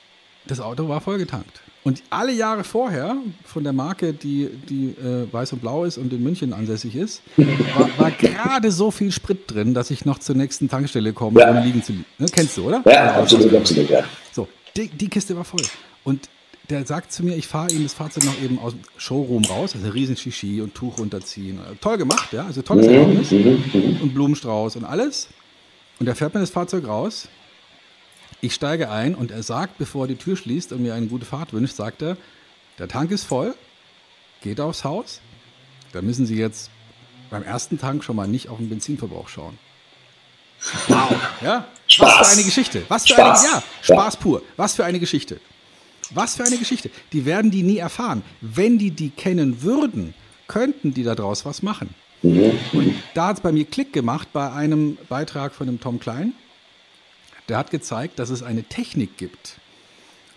das Auto war vollgetankt. Und alle Jahre vorher von der Marke, die, die äh, weiß und blau ist und in München ansässig ist, war, war gerade so viel Sprit drin, dass ich noch zur nächsten Tankstelle komme, ja. ohne liegen zu liegen. Ne? Kennst du, oder? Ja, absolut, absolut, ja. So, die, die Kiste war voll. Und der sagt zu mir, ich fahre ihm das Fahrzeug noch eben aus dem Showroom raus, also riesen Shishi und Tuch runterziehen. Toll gemacht, ja, also tolles mhm, Ergebnis. Mhm, mhm. Und Blumenstrauß und alles. Und er fährt mir das Fahrzeug raus. Ich steige ein und er sagt, bevor er die Tür schließt und mir eine gute Fahrt wünscht, sagt er, der Tank ist voll, geht aufs Haus. Da müssen Sie jetzt beim ersten Tank schon mal nicht auf den Benzinverbrauch schauen. Wow, ja? Spaß. Was für eine Geschichte. Was für Spaß. eine, ja, Spaß pur. Was für eine Geschichte. Was für eine Geschichte. Die werden die nie erfahren. Wenn die die kennen würden, könnten die daraus was machen. Und da hat es bei mir Klick gemacht bei einem Beitrag von dem Tom Klein. Der hat gezeigt, dass es eine Technik gibt,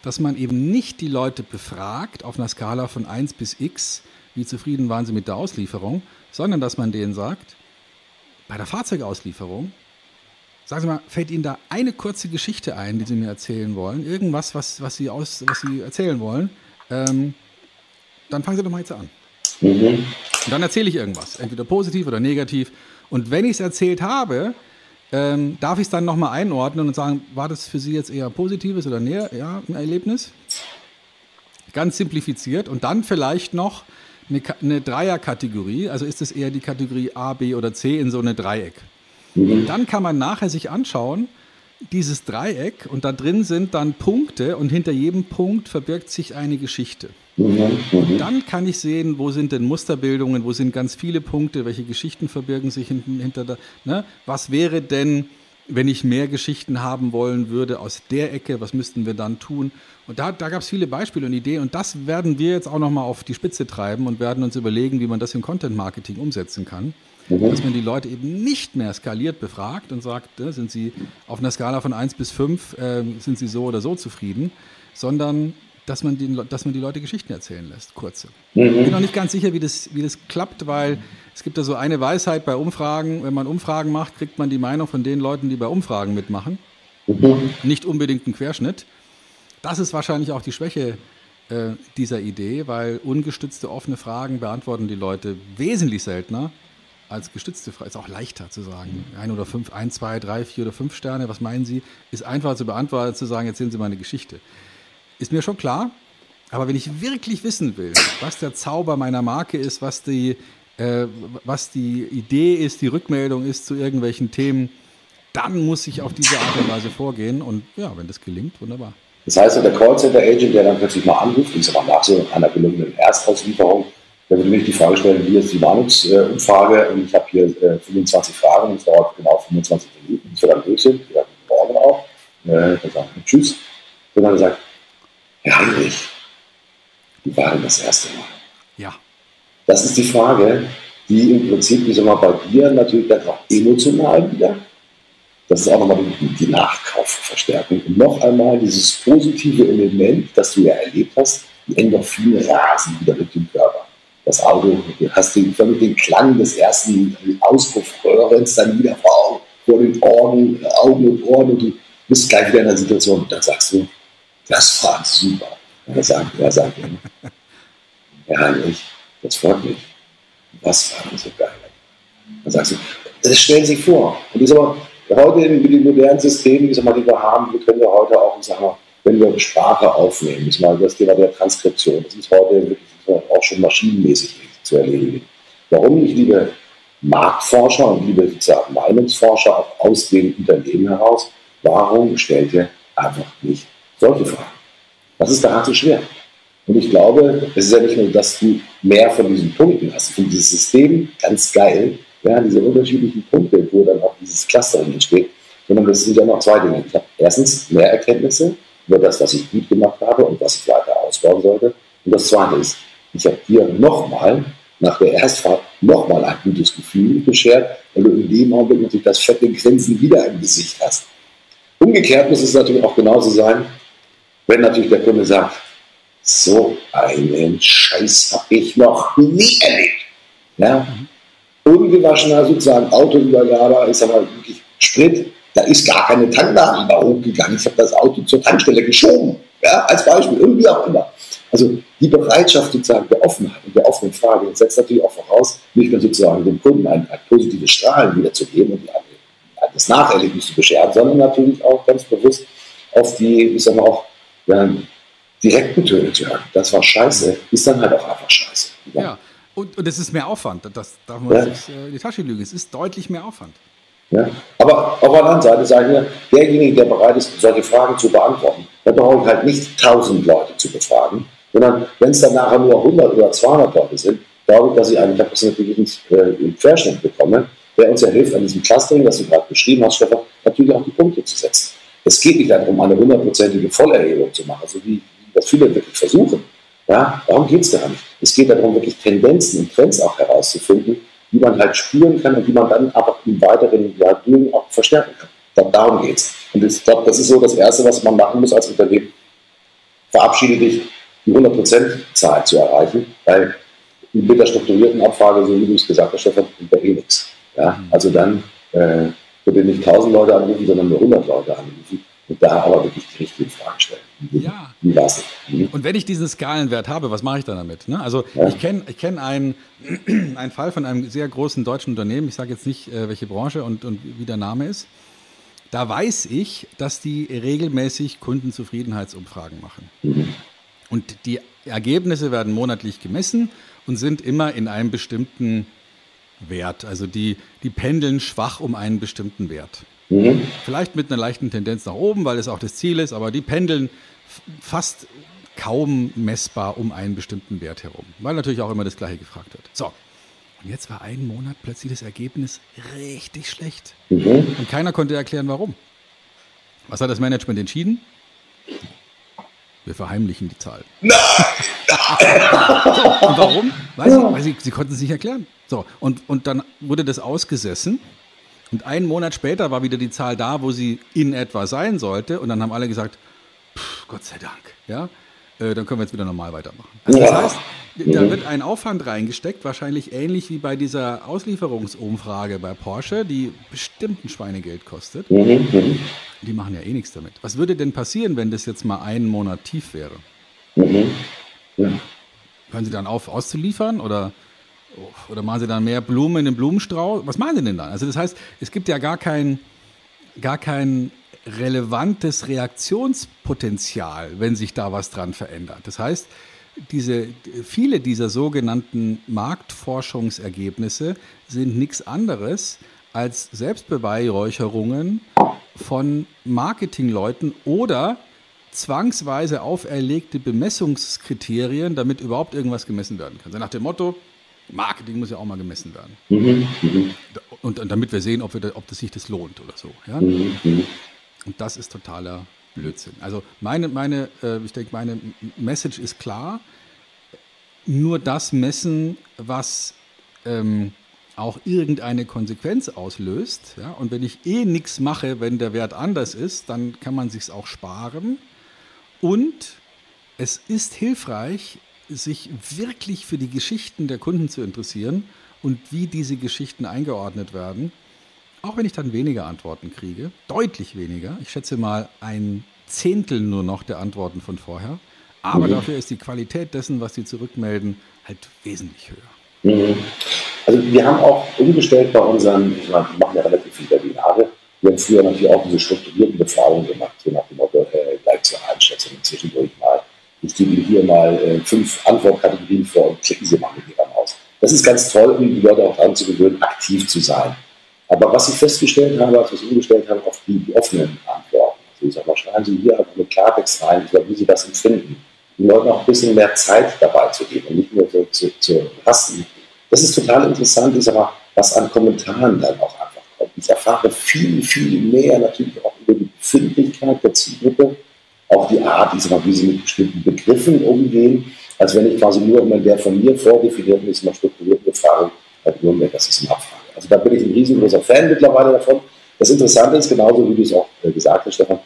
dass man eben nicht die Leute befragt auf einer Skala von 1 bis x, wie zufrieden waren sie mit der Auslieferung, sondern dass man denen sagt, bei der Fahrzeugauslieferung Sagen Sie mal, fällt Ihnen da eine kurze Geschichte ein, die Sie mir erzählen wollen? Irgendwas, was, was, Sie, aus, was Sie erzählen wollen? Ähm, dann fangen Sie doch mal jetzt an. Mhm. Und dann erzähle ich irgendwas, entweder positiv oder negativ. Und wenn ich es erzählt habe, ähm, darf ich es dann nochmal einordnen und sagen, war das für Sie jetzt eher positives oder näher, ja, ein Erlebnis? Ganz simplifiziert. Und dann vielleicht noch eine, eine Dreierkategorie. Also ist es eher die Kategorie A, B oder C in so eine Dreieck. Mhm. Dann kann man nachher sich anschauen, dieses Dreieck und da drin sind dann Punkte und hinter jedem Punkt verbirgt sich eine Geschichte. Mhm. Und dann kann ich sehen, wo sind denn Musterbildungen, wo sind ganz viele Punkte, welche Geschichten verbirgen sich hinten, hinter da. Ne? Was wäre denn, wenn ich mehr Geschichten haben wollen würde aus der Ecke, was müssten wir dann tun? Und da, da gab es viele Beispiele und Ideen und das werden wir jetzt auch nochmal auf die Spitze treiben und werden uns überlegen, wie man das im Content Marketing umsetzen kann mhm. dass man die Leute eben nicht mehr skaliert befragt und sagt, äh, sind sie auf einer Skala von 1 bis 5, äh, sind sie so oder so zufrieden, sondern dass man, die, dass man die Leute Geschichten erzählen lässt, kurze. Mhm. Ich bin noch nicht ganz sicher, wie das, wie das klappt, weil es gibt da so eine Weisheit bei Umfragen, wenn man Umfragen macht, kriegt man die Meinung von den Leuten, die bei Umfragen mitmachen. Mhm. Nicht unbedingt einen Querschnitt. Das ist wahrscheinlich auch die Schwäche äh, dieser Idee, weil ungestützte offene Fragen beantworten die Leute wesentlich seltener als gestützte Frage. Ist auch leichter zu sagen. Ein oder fünf, ein, zwei, drei, vier oder fünf Sterne, was meinen Sie? Ist einfacher zu beantworten, zu sagen, erzählen Sie mal eine Geschichte. Ist mir schon klar. Aber wenn ich wirklich wissen will, was der Zauber meiner Marke ist, was die, äh, was die Idee ist, die Rückmeldung ist zu irgendwelchen Themen, dann muss ich auf diese Art und Weise vorgehen. Und ja, wenn das gelingt, wunderbar. Das heißt, der Callcenter-Agent, der dann plötzlich mal anruft, ist aber nach so einer gelungenen Erstauslieferung, da würde mich die Frage stellen, hier ist die Warnungsumfrage und ich habe hier 25 äh, Fragen und es dauert genau 25 Minuten, bis wir dann durch sind. Wir morgen auch. Äh, dann sagen wir Tschüss. Und dann sagt, Herr Heinrich, wie war denn das erste Mal? Ja. Das ist die Frage, die im Prinzip, wie sag mal, bei dir natürlich dann auch emotional wieder, das ist auch nochmal die, die Nachkaufverstärkung. Und noch einmal dieses positive Element, das du ja erlebt hast, die Endorphine rasen wieder durch den Körper. Das Auto, du hast den, Klang des ersten Auspuffröhrens dann wieder vor, vor den Ohren, Augen und Ohren und du bist gleich wieder in der Situation. Und dann sagst du, das war super. Und dann sagt er, sagt er, Herr Heinrich, das freut mich. Was war denn so geil? Dann sagst du, das stellen Sie sich vor. Und ich sag mal, heute mit den modernen Systemen, die wir haben, wir können ja heute auch, sagen wir, wenn wir Sprache aufnehmen, das, mal das Thema der Transkription, das ist heute wirklich auch schon maschinenmäßig zu erledigen. Warum nicht, liebe Marktforscher und liebe sozusagen Meinungsforscher auch aus den Unternehmen heraus, warum stellt ihr einfach nicht solche Fragen? Was ist daran so schwer? Und ich glaube, es ist ja nicht nur, dass du mehr von diesen Punkten hast. Ich finde dieses System ganz geil, ja, diese unterschiedlichen Punkte, wo dann auch dieses Clustering entsteht, sondern das sind ja noch zwei Dinge. Ich habe erstens mehr Erkenntnisse über das, was ich gut gemacht habe und was ich weiter ausbauen sollte. Und das zweite ist, ich habe dir nochmal nach der Erstfahrt nochmal ein gutes Gefühl beschert, weil du in dem Augenblick natürlich das fette Grinsen wieder im Gesicht hast. Umgekehrt muss es natürlich auch genauso sein, wenn natürlich der Kunde sagt, so einen Scheiß habe ich noch nie erlebt. Ja? Ungewaschener sozusagen Autoübergabe, sag mal wirklich Sprit, da ist gar keine Tanknadel da hochgegangen. Ich habe das Auto zur Tankstelle geschoben. Ja, als Beispiel, irgendwie auch immer. Also die Bereitschaft sozusagen der Offenheit und der offenen Frage setzt natürlich auch voraus, nicht nur sozusagen dem Kunden ein, ein positives Strahlen wiederzugeben und das Nacherlebnis zu bescheren, sondern natürlich auch ganz bewusst auf die, ich sag mal auch, ja, direkten Töne zu hören. Das war scheiße, ist dann halt auch einfach scheiße. Ja, ja. Und, und es ist mehr Aufwand. Das darf man ja. sich äh, in die Tasche lügen. Es ist deutlich mehr Aufwand. Ja. Aber auf der anderen Seite sage ich mir, derjenige, der bereit ist, solche Fragen zu beantworten, der braucht halt nicht tausend Leute zu befragen, sondern wenn es dann nachher nur 100 oder 200 Leute sind, glaube ich, dass ich einen repräsentativen äh, Querschnitt bekomme, der uns ja hilft, an diesem Clustering, das du gerade beschrieben hast, Stefan, natürlich auch die Punkte zu setzen. Es geht nicht darum, eine hundertprozentige Vollerhebung zu machen, so wie das viele wirklich versuchen. Ja, darum geht es nicht. Es geht darum, wirklich Tendenzen und Trends auch herauszufinden, die man halt spüren kann und die man dann einfach im weiteren Jahr auch verstärken kann. Glaub, darum geht es. Und ich glaube, das ist so das Erste, was man machen muss als Unternehmen. Verabschiede dich, die 100%-Zahl zu erreichen, weil mit der strukturierten Abfrage, so wie du es gesagt hast, Stefan, bringt eh nichts. Ja? Mhm. Also dann äh, bitte nicht 1000 Leute anrufen, sondern nur 100 Leute anrufen und da aber wirklich die richtigen Fragen stellen. Ja. Wie war's? Mhm. Und wenn ich diesen Skalenwert habe, was mache ich dann damit? Ne? Also ja. ich kenne ich kenn einen, einen Fall von einem sehr großen deutschen Unternehmen, ich sage jetzt nicht, äh, welche Branche und, und wie der Name ist. Da weiß ich, dass die regelmäßig Kundenzufriedenheitsumfragen machen. Mhm. Und die Ergebnisse werden monatlich gemessen und sind immer in einem bestimmten Wert. Also die, die pendeln schwach um einen bestimmten Wert. Mhm. Vielleicht mit einer leichten Tendenz nach oben, weil es auch das Ziel ist, aber die pendeln fast kaum messbar um einen bestimmten Wert herum, weil natürlich auch immer das Gleiche gefragt wird. So, und jetzt war einen Monat plötzlich das Ergebnis richtig schlecht. Mhm. Und keiner konnte erklären, warum. Was hat das Management entschieden? Wir verheimlichen die Zahlen. Nein! und warum? Weil, sie, weil sie, sie konnten es nicht erklären. So, und, und dann wurde das ausgesessen und einen Monat später war wieder die Zahl da, wo sie in etwa sein sollte. Und dann haben alle gesagt, Gott sei Dank, ja, äh, dann können wir jetzt wieder normal weitermachen. Also das heißt, da wird ein Aufwand reingesteckt, wahrscheinlich ähnlich wie bei dieser Auslieferungsumfrage bei Porsche, die bestimmt ein Schweinegeld kostet. Mhm, mhm. Die machen ja eh nichts damit. Was würde denn passieren, wenn das jetzt mal einen Monat tief wäre? Mhm. Ja. Hören Sie dann auf, auszuliefern oder oder machen Sie dann mehr Blumen in den Blumenstrauß? Was machen Sie denn dann? Also das heißt, es gibt ja gar kein, gar kein relevantes Reaktionspotenzial, wenn sich da was dran verändert. Das heißt, diese, viele dieser sogenannten Marktforschungsergebnisse sind nichts anderes als Selbstbeweihräucherungen von Marketingleuten oder zwangsweise auferlegte Bemessungskriterien, damit überhaupt irgendwas gemessen werden kann. Nach dem Motto, Marketing muss ja auch mal gemessen werden. Mhm, mhm. Und, und, damit wir sehen, ob, wir, ob das sich das lohnt oder so. Ja? Mhm, mhm, und das ist totaler Blödsinn. Also meine, meine äh, ich denke, meine Message ist klar. Nur das messen, was ähm, auch irgendeine Konsequenz auslöst. Ja? Und wenn ich eh nichts mache, wenn der Wert anders ist, dann kann man sich auch sparen. Und es ist hilfreich, sich wirklich für die Geschichten der Kunden zu interessieren und wie diese Geschichten eingeordnet werden. Auch wenn ich dann weniger Antworten kriege, deutlich weniger. Ich schätze mal ein Zehntel nur noch der Antworten von vorher. Aber mhm. dafür ist die Qualität dessen, was sie zurückmelden, halt wesentlich höher. Mhm. Also wir haben auch umgestellt bei unseren, ich meine, wir machen ja relativ viele Webinare. Wir haben früher natürlich auch diese strukturierten Befragungen gemacht, so nach dem Motto, äh, gleich zur Einschätzung zwischendurch mal. Ich gebe Ihnen hier mal äh, fünf Antwortkategorien vor und klicken Sie mal mit Ihrer Maus. Das ist ganz toll, um die Leute auch daran zu gewöhnen, aktiv zu sein. Aber was ich festgestellt habe, als wir es umgestellt haben, auf die, offenen Antworten. Also ich sage mal, schreiben Sie hier einfach mit Klartext rein, wie Sie das empfinden. Den Leuten auch ein bisschen mehr Zeit dabei zu geben und nicht nur zu, zu, zu hassen. Das ist total interessant, ist aber, was an Kommentaren dann auch einfach kommt. Ich erfahre viel, viel mehr natürlich auch über die Befindlichkeit der Zielgruppe, auch die Art, wie sie mit bestimmten Begriffen umgehen, als wenn ich quasi nur immer der von mir vordefinierten, ist mal strukturierten Befragung halt nur mehr, das ist eine Abfrage. Also da bin ich ein riesengroßer Fan mittlerweile davon. Das Interessante ist, genauso wie du es auch äh, gesagt hast, Stefan,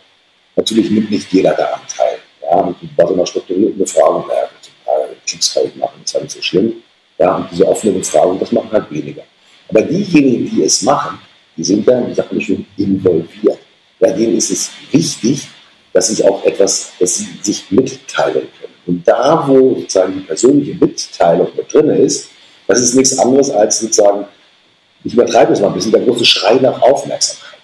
natürlich nimmt nicht jeder daran teil. Ja, und bei so einer strukturierten Befragung, naja, zum Teil Klicks kann ich machen, das ist halt nicht so schlimm. Ja, und diese offene Befragung, das machen halt weniger. Aber diejenigen, die es machen, die sind dann, ich sage mal schon, involviert. Bei denen ist es wichtig, dass sich auch etwas, dass sie sich mitteilen können. Und da, wo sozusagen die persönliche Mitteilung mit drin ist, das ist nichts anderes als sozusagen ich übertreibe es mal ein bisschen, der große Schrei nach Aufmerksamkeit.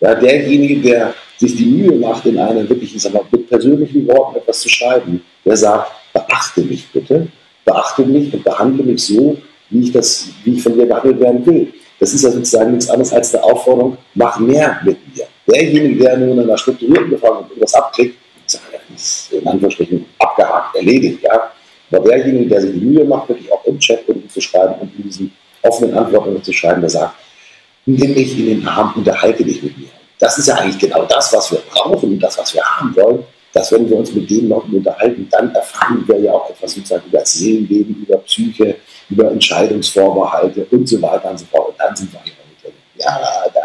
Ja, derjenige, der sich die Mühe macht, in einem wirklich, ich sag mal, mit persönlichen Worten etwas zu schreiben, der sagt, beachte mich bitte, beachte mich und behandle mich so, wie ich, das, wie ich von dir behandelt werden will. Das ist ja sozusagen nichts anderes als eine Aufforderung, mach mehr mit mir. Derjenige, der nur in einer strukturierten Befragung etwas abkriegt, ist in Anführungsstrichen abgehakt, erledigt. Ja? Aber derjenige, der sich die Mühe macht, wirklich auch im Chat zu schreiben und in diesen offenen Antworten zu schreiben, der sagt, nimm mich in den Arm, unterhalte dich mit mir. Das ist ja eigentlich genau das, was wir brauchen und das, was wir haben wollen, dass wenn wir uns mit den Leuten unterhalten, dann erfahren wir ja auch etwas sozusagen über das Seelenleben, über Psyche, über Entscheidungsvorbehalte und so weiter und so fort. Und dann sind wir ja, da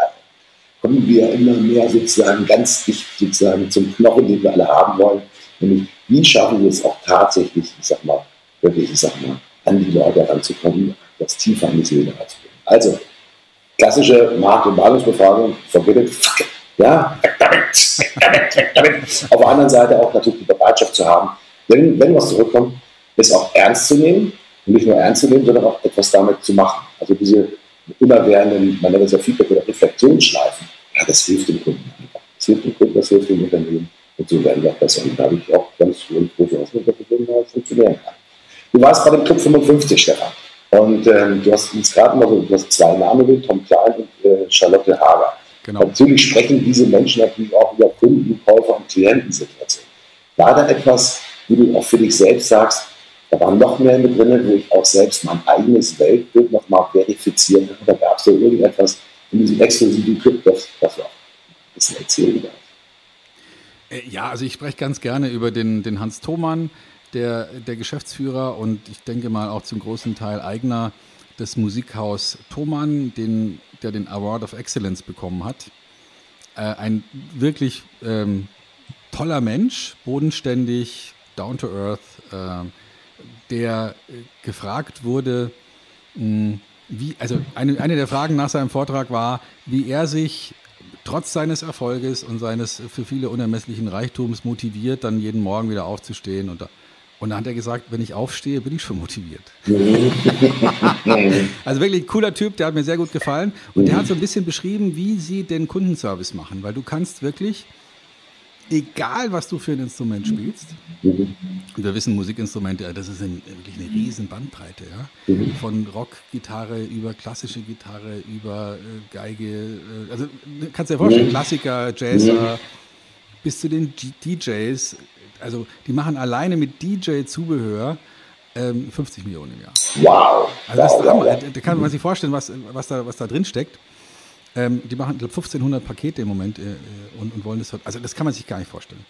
kommen wir immer mehr sozusagen ganz dicht sozusagen zum Knochen, den wir alle haben wollen. Nämlich, wie schaffen wir es auch tatsächlich, ich sag mal, wirklich, ich sag mal, an die Leute heranzukommen, das tiefer in die Seele reinzugehen. Also, klassische Markt- und Meinungsbefragung, forget it, fuck it. Ja, damit, damit, damit. Auf der anderen Seite auch natürlich die Bereitschaft zu haben, wenn, wenn was zurückkommt, es auch ernst zu nehmen und nicht nur ernst zu nehmen, sondern auch etwas damit zu machen. Also diese immerwährenden, man nennt das ja Feedback- oder Reflexionsschleifen, ja, das hilft dem Kunden. Das hilft dem Kunden, das hilft dem Unternehmen und so werden wir auch besser. Und da habe ich auch ganz große Hoffnung, dass das funktionieren kann. Du warst bei dem Club 55, Stefan. Und ähm, du hast jetzt gerade mal so, du hast zwei Namen Tom Klein und äh, Charlotte Hager. Genau. Natürlich sprechen diese Menschen natürlich auch über Kunden, Käufer und Klientensituationen. War da etwas, wo du auch für dich selbst sagst, da war noch mehr mit drin, wo ich auch selbst mein eigenes Weltbild nochmal verifiziert habe? Da gab es da irgendetwas in diesem exklusiven Club, das, das war ein bisschen erzählen darf. Äh, ja, also ich spreche ganz gerne über den, den Hans Thomann, der, der Geschäftsführer und ich denke mal auch zum großen Teil Eigner des Musikhaus Thomann, den, der den Award of Excellence bekommen hat. Äh, ein wirklich ähm, toller Mensch, bodenständig, down to earth, äh, der gefragt wurde, mh, wie, also eine, eine der Fragen nach seinem Vortrag war, wie er sich trotz seines Erfolges und seines für viele unermesslichen Reichtums motiviert, dann jeden Morgen wieder aufzustehen und da und dann hat er gesagt, wenn ich aufstehe, bin ich schon motiviert. also wirklich ein cooler Typ, der hat mir sehr gut gefallen. Und der hat so ein bisschen beschrieben, wie sie den Kundenservice machen. Weil du kannst wirklich, egal was du für ein Instrument spielst, und wir wissen, Musikinstrumente, das ist ein, wirklich eine riesen Bandbreite. Ja? Von Rockgitarre über klassische Gitarre, über äh, Geige, äh, also kannst du dir vorstellen, Klassiker, Jazzer, bis zu den DJs also die machen alleine mit DJ-Zubehör ähm, 50 Millionen im Jahr. Wow. Also das ist Hammer. Da kann man sich vorstellen, was, was, da, was da drin steckt. Ähm, die machen, glaube 1500 Pakete im Moment äh, äh, und, und wollen das. Also das kann man sich gar nicht vorstellen.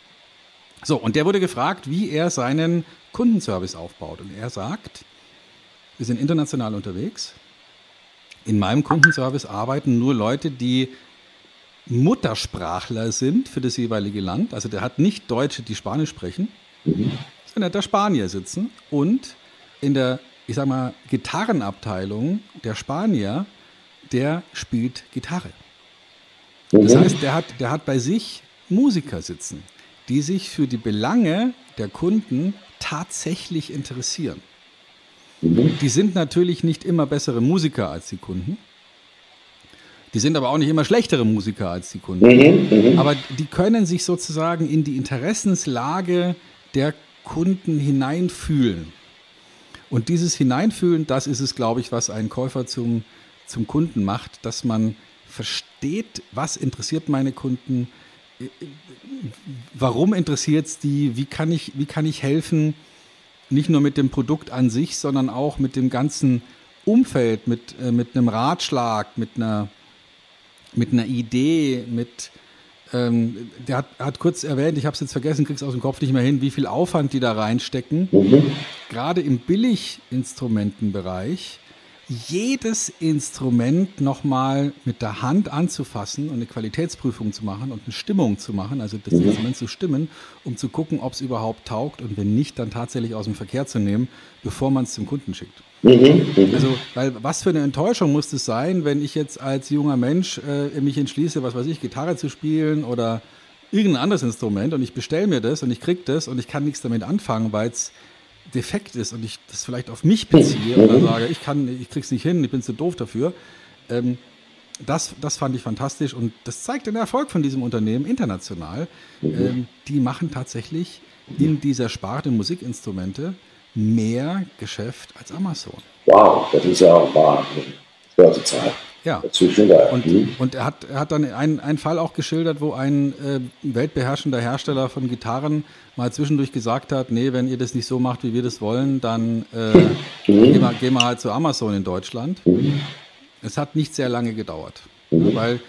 So, und der wurde gefragt, wie er seinen Kundenservice aufbaut. Und er sagt, wir sind international unterwegs. in meinem Kundenservice arbeiten nur Leute, die Muttersprachler sind für das jeweilige Land. Also der hat nicht Deutsche, die Spanisch sprechen, mhm. sondern der Spanier sitzen und in der, ich sag mal, Gitarrenabteilung der Spanier, der spielt Gitarre. Das mhm. heißt, der hat, der hat bei sich Musiker sitzen, die sich für die Belange der Kunden tatsächlich interessieren. Mhm. Die sind natürlich nicht immer bessere Musiker als die Kunden. Die sind aber auch nicht immer schlechtere Musiker als die Kunden. Mhm, mh. Aber die können sich sozusagen in die Interessenslage der Kunden hineinfühlen. Und dieses Hineinfühlen, das ist es, glaube ich, was einen Käufer zum, zum Kunden macht, dass man versteht, was interessiert meine Kunden, warum interessiert es die, wie kann, ich, wie kann ich helfen, nicht nur mit dem Produkt an sich, sondern auch mit dem ganzen Umfeld, mit, äh, mit einem Ratschlag, mit einer, mit einer Idee, mit, ähm, der hat, hat kurz erwähnt, ich habe es jetzt vergessen, krieg's aus dem Kopf nicht mehr hin, wie viel Aufwand die da reinstecken. Mhm. Gerade im Billiginstrumentenbereich jedes Instrument nochmal mit der Hand anzufassen und eine Qualitätsprüfung zu machen und eine Stimmung zu machen, also das mhm. Instrument zu stimmen, um zu gucken, ob es überhaupt taugt und wenn nicht, dann tatsächlich aus dem Verkehr zu nehmen, bevor man es zum Kunden schickt. Mhm. Mhm. Also, weil was für eine Enttäuschung muss es sein, wenn ich jetzt als junger Mensch äh, mich entschließe, was weiß ich, Gitarre zu spielen oder irgendein anderes Instrument und ich bestelle mir das und ich kriege das und ich kann nichts damit anfangen, weil es defekt ist und ich das vielleicht auf mich beziehe oder sage, ich kann, ich krieg's nicht hin, ich bin zu doof dafür. Ähm, das, das fand ich fantastisch und das zeigt den Erfolg von diesem Unternehmen international. Ähm, die machen tatsächlich in dieser Sparte Musikinstrumente mehr Geschäft als Amazon. Wow, das ist ja wahr. Das Zahl. Ja. Und, mhm. und, er, hat, er hat dann einen, einen Fall auch geschildert, wo ein äh, weltbeherrschender Hersteller von Gitarren mal zwischendurch gesagt hat, nee, wenn ihr das nicht so macht, wie wir das wollen, dann äh, mhm. gehen, wir, gehen wir halt zu Amazon in Deutschland. Mhm. Es hat nicht sehr lange gedauert, mhm. weil,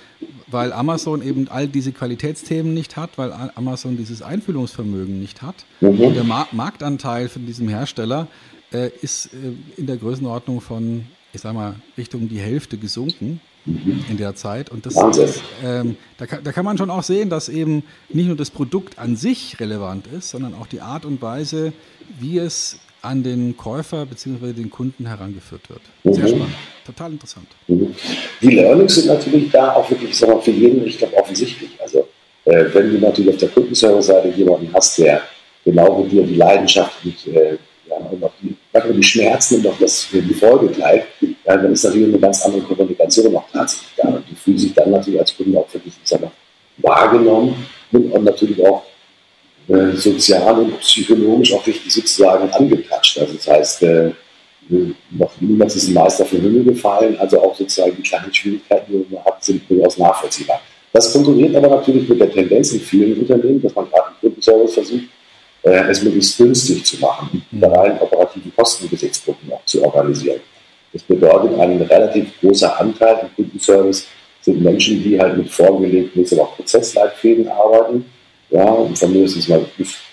weil Amazon eben all diese Qualitätsthemen nicht hat, weil Amazon dieses Einfühlungsvermögen nicht hat. Mhm. Und der Mar Marktanteil von diesem Hersteller äh, ist äh, in der Größenordnung von ich sag mal, Richtung die Hälfte gesunken in der Zeit. Und das ist, ähm, da, kann, da kann man schon auch sehen, dass eben nicht nur das Produkt an sich relevant ist, sondern auch die Art und Weise, wie es an den Käufer bzw. den Kunden herangeführt wird. Sehr mhm. spannend, total interessant. Mhm. Die Learnings sind natürlich da auch wirklich sagen wir, für jeden, ich glaube, offensichtlich. Also äh, wenn du natürlich auf der Kundenservice-Seite jemanden hast, der genau mit dir die Leidenschaft und äh, ja, und auch die, die Schmerzen und auch das, die Folge gleich, ja, dann ist natürlich eine ganz andere Kommunikation auch tatsächlich da. Und die fühlen sich dann natürlich als Kunde auch wirklich ich sag wahrgenommen und, natürlich auch äh, sozial und psychologisch auch richtig sozusagen angetatscht. Also das heißt, äh, noch niemals ist ein Meister für Himmel gefallen, also auch sozusagen die kleinen Schwierigkeiten, die man hat, sind durchaus nachvollziehbar. Das konkurriert aber natürlich mit der Tendenz in vielen Unternehmen, dass man gerade einen Kundenservice versucht, äh, es möglichst günstig zu machen, mhm. da rein operativen Kostengesichtspunkten auch zu organisieren. Das bedeutet, ein relativ großer Anteil im Kundenservice sind Menschen, die halt mit vorgelegten jetzt auch Prozessleitfäden arbeiten. Ja, und von es mal,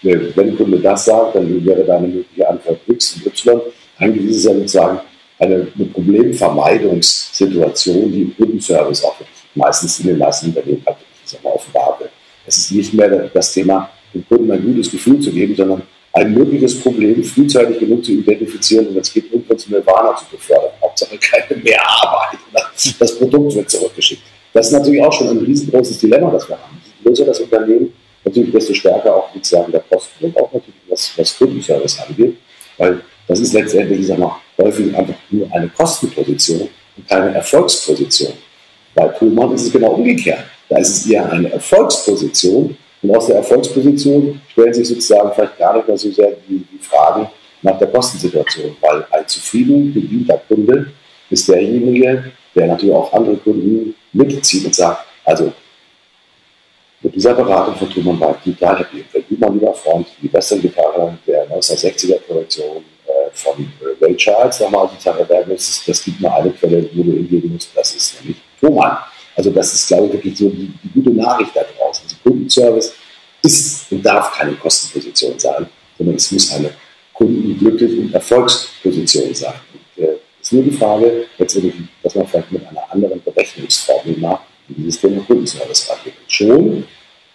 wenn der Kunde das sagt, dann wäre da eine mögliche Antwort X und Y. Eigentlich ist es ja sozusagen eine, eine Problemvermeidungssituation, die im Kundenservice auch meistens in den meisten Unternehmen halt offenbar wird. Es ist nicht mehr das Thema, dem Kunden ein gutes Gefühl zu geben, sondern ein mögliches Problem frühzeitig genug zu identifizieren und es geht irgendwann zu Nirvana zu befördern. Hauptsache keine mehr Arbeit. Das Produkt wird zurückgeschickt. Das ist natürlich auch schon ein riesengroßes Dilemma, das wir haben. Je größer das Unternehmen, natürlich desto stärker auch sozusagen der Kosten und auch natürlich was, was Kundenservice angeht, weil das ist letztendlich, ich sag mal, häufig einfach nur eine Kostenposition und keine Erfolgsposition. Bei Pullman ist es genau umgekehrt. Da ist es eher eine Erfolgsposition, und aus der Erfolgsposition stellen sich sozusagen vielleicht gar nicht mehr so sehr die, die Fragen nach der Kostensituation, weil ein zufrieden bedienter Kunde ist derjenige, der natürlich auch andere Kunden mitzieht und sagt, also mit dieser Beratung von war ich total happy. Wenn du, mein lieber Freund, die beste Gitarre der 1960er Kollektion äh, von äh, Ray Charles nochmal Gitarre werden willst, das gibt mir eine Quelle, wo du hingehen musst, das ist nämlich Thomann. Also das ist, glaube ich, wirklich so die, die gute Nachricht da draußen. Also Kundenservice ist und darf keine Kostenposition sein, sondern es muss eine kundenglücklich und Erfolgsposition sein. Und, äh, ist nur die Frage, letztendlich, dass man vielleicht mit einer anderen Berechnungsformel macht, wie dieses Thema Kundenservice angeht. Schon,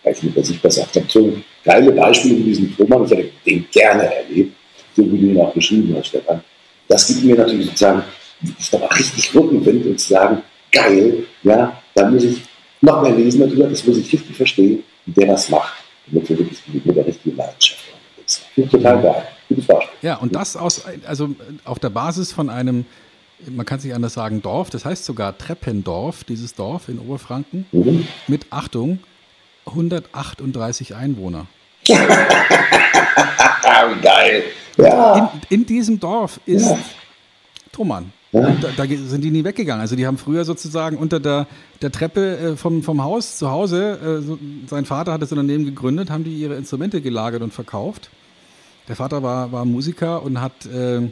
weil ich mit der sich besser habe, so geile Beispiele wie diesen Thomann, ich hätte den gerne erlebt, so wie du ihn auch beschrieben hast, Stefan. Das gibt mir natürlich sozusagen ich da richtig Rückenwind und zu sagen, geil, ja, da muss ich noch mehr lesen darüber, das muss ich richtig verstehen, wie der das macht, damit wir wirklich mit der richtigen Leidenschaft unterwegs sind. Total geil. Gutes Beispiel. Ja, und das aus, also auf der Basis von einem, man kann sich anders sagen, Dorf, das heißt sogar Treppendorf, dieses Dorf in Oberfranken, mhm. mit Achtung, 138 Einwohner. Geil. Ja. In, in, diesem Dorf ist ja. Thomann. Ja. Da, da, sind die nie weggegangen. Also die haben früher sozusagen unter der, der Treppe äh, vom, vom Haus zu Hause, äh, so, sein Vater hat das Unternehmen gegründet, haben die ihre Instrumente gelagert und verkauft. Der Vater war, war Musiker und hat äh,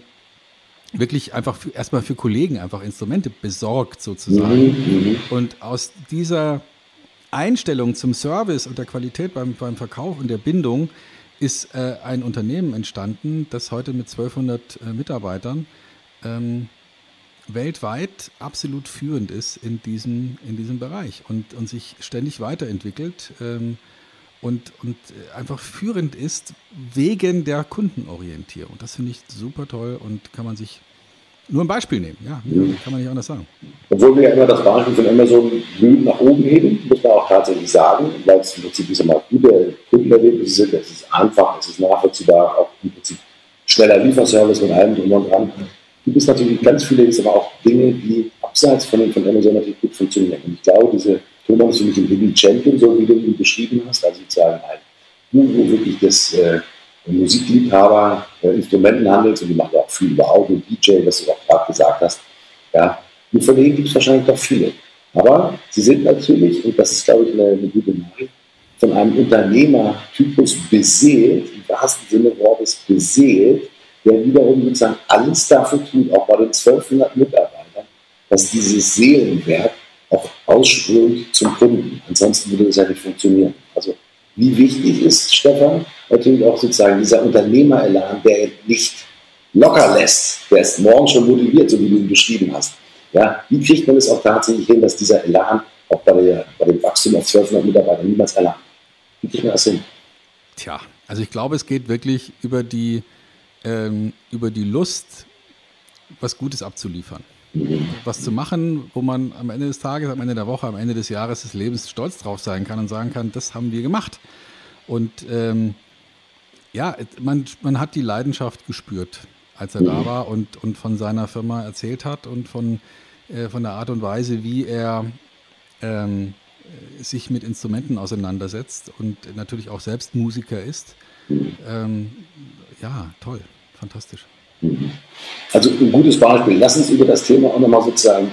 wirklich einfach für, erstmal für Kollegen einfach Instrumente besorgt sozusagen. Mhm, mhm. Und aus dieser Einstellung zum Service und der Qualität beim, beim Verkauf und der Bindung ist äh, ein Unternehmen entstanden, das heute mit 1200 äh, Mitarbeitern ähm, weltweit absolut führend ist in diesem, in diesem Bereich und, und sich ständig weiterentwickelt ähm, und, und einfach führend ist wegen der Kundenorientierung. Das finde ich super toll und kann man sich nur ein Beispiel nehmen. Ja, kann man nicht anders sagen. Obwohl wir ja immer das Beispiel von Amazon blühend nach oben heben, muss man auch tatsächlich sagen, weil es im Prinzip diese mal gute Kundenerlebnisse sind. Es ist einfach, es ist nachvollziehbar, auch im Prinzip schneller Lieferservice mit allem drum und dran gibt es natürlich ganz viele ist aber auch Dinge, die abseits von, von Amazon natürlich gut funktionieren. Und ich glaube, diese Thomas ist mich ein Hidden Champion, so wie du ihn beschrieben hast, also sozusagen ein Guru wirklich des äh, Musikliebhaber äh, Instrumentenhandels und die machen ja auch viel über Audio, DJ, was du auch gerade gesagt hast. Ja, und von denen gibt es wahrscheinlich doch viele. Aber sie sind natürlich, und das ist, glaube ich, eine, eine gute Nachricht, von einem Unternehmertypus beseelt, im wahrsten Sinne Wortes beseelt, der wiederum sozusagen alles dafür tut, auch bei den 1200 Mitarbeitern, dass dieses Seelenwerk auch ausströmt zum Kunden. Ansonsten würde das ja nicht funktionieren. Also wie wichtig ist, Stefan, natürlich auch sozusagen dieser Unternehmerelan, der nicht locker lässt, der ist morgen schon motiviert, so wie du ihn beschrieben hast. Ja, wie kriegt man es auch tatsächlich hin, dass dieser Elan auch bei, der, bei dem Wachstum auf 1200 Mitarbeiter niemals erlangt? Wie kriegt man das hin? Tja, also ich glaube, es geht wirklich über die ähm, über die Lust, was Gutes abzuliefern. Was zu machen, wo man am Ende des Tages, am Ende der Woche, am Ende des Jahres des Lebens stolz drauf sein kann und sagen kann, das haben wir gemacht. Und ähm, ja, man, man hat die Leidenschaft gespürt, als er da war und, und von seiner Firma erzählt hat und von, äh, von der Art und Weise, wie er ähm, sich mit Instrumenten auseinandersetzt und natürlich auch selbst Musiker ist. Ähm, ja, toll, fantastisch. Also ein gutes Beispiel. Lass uns über das Thema auch nochmal sozusagen,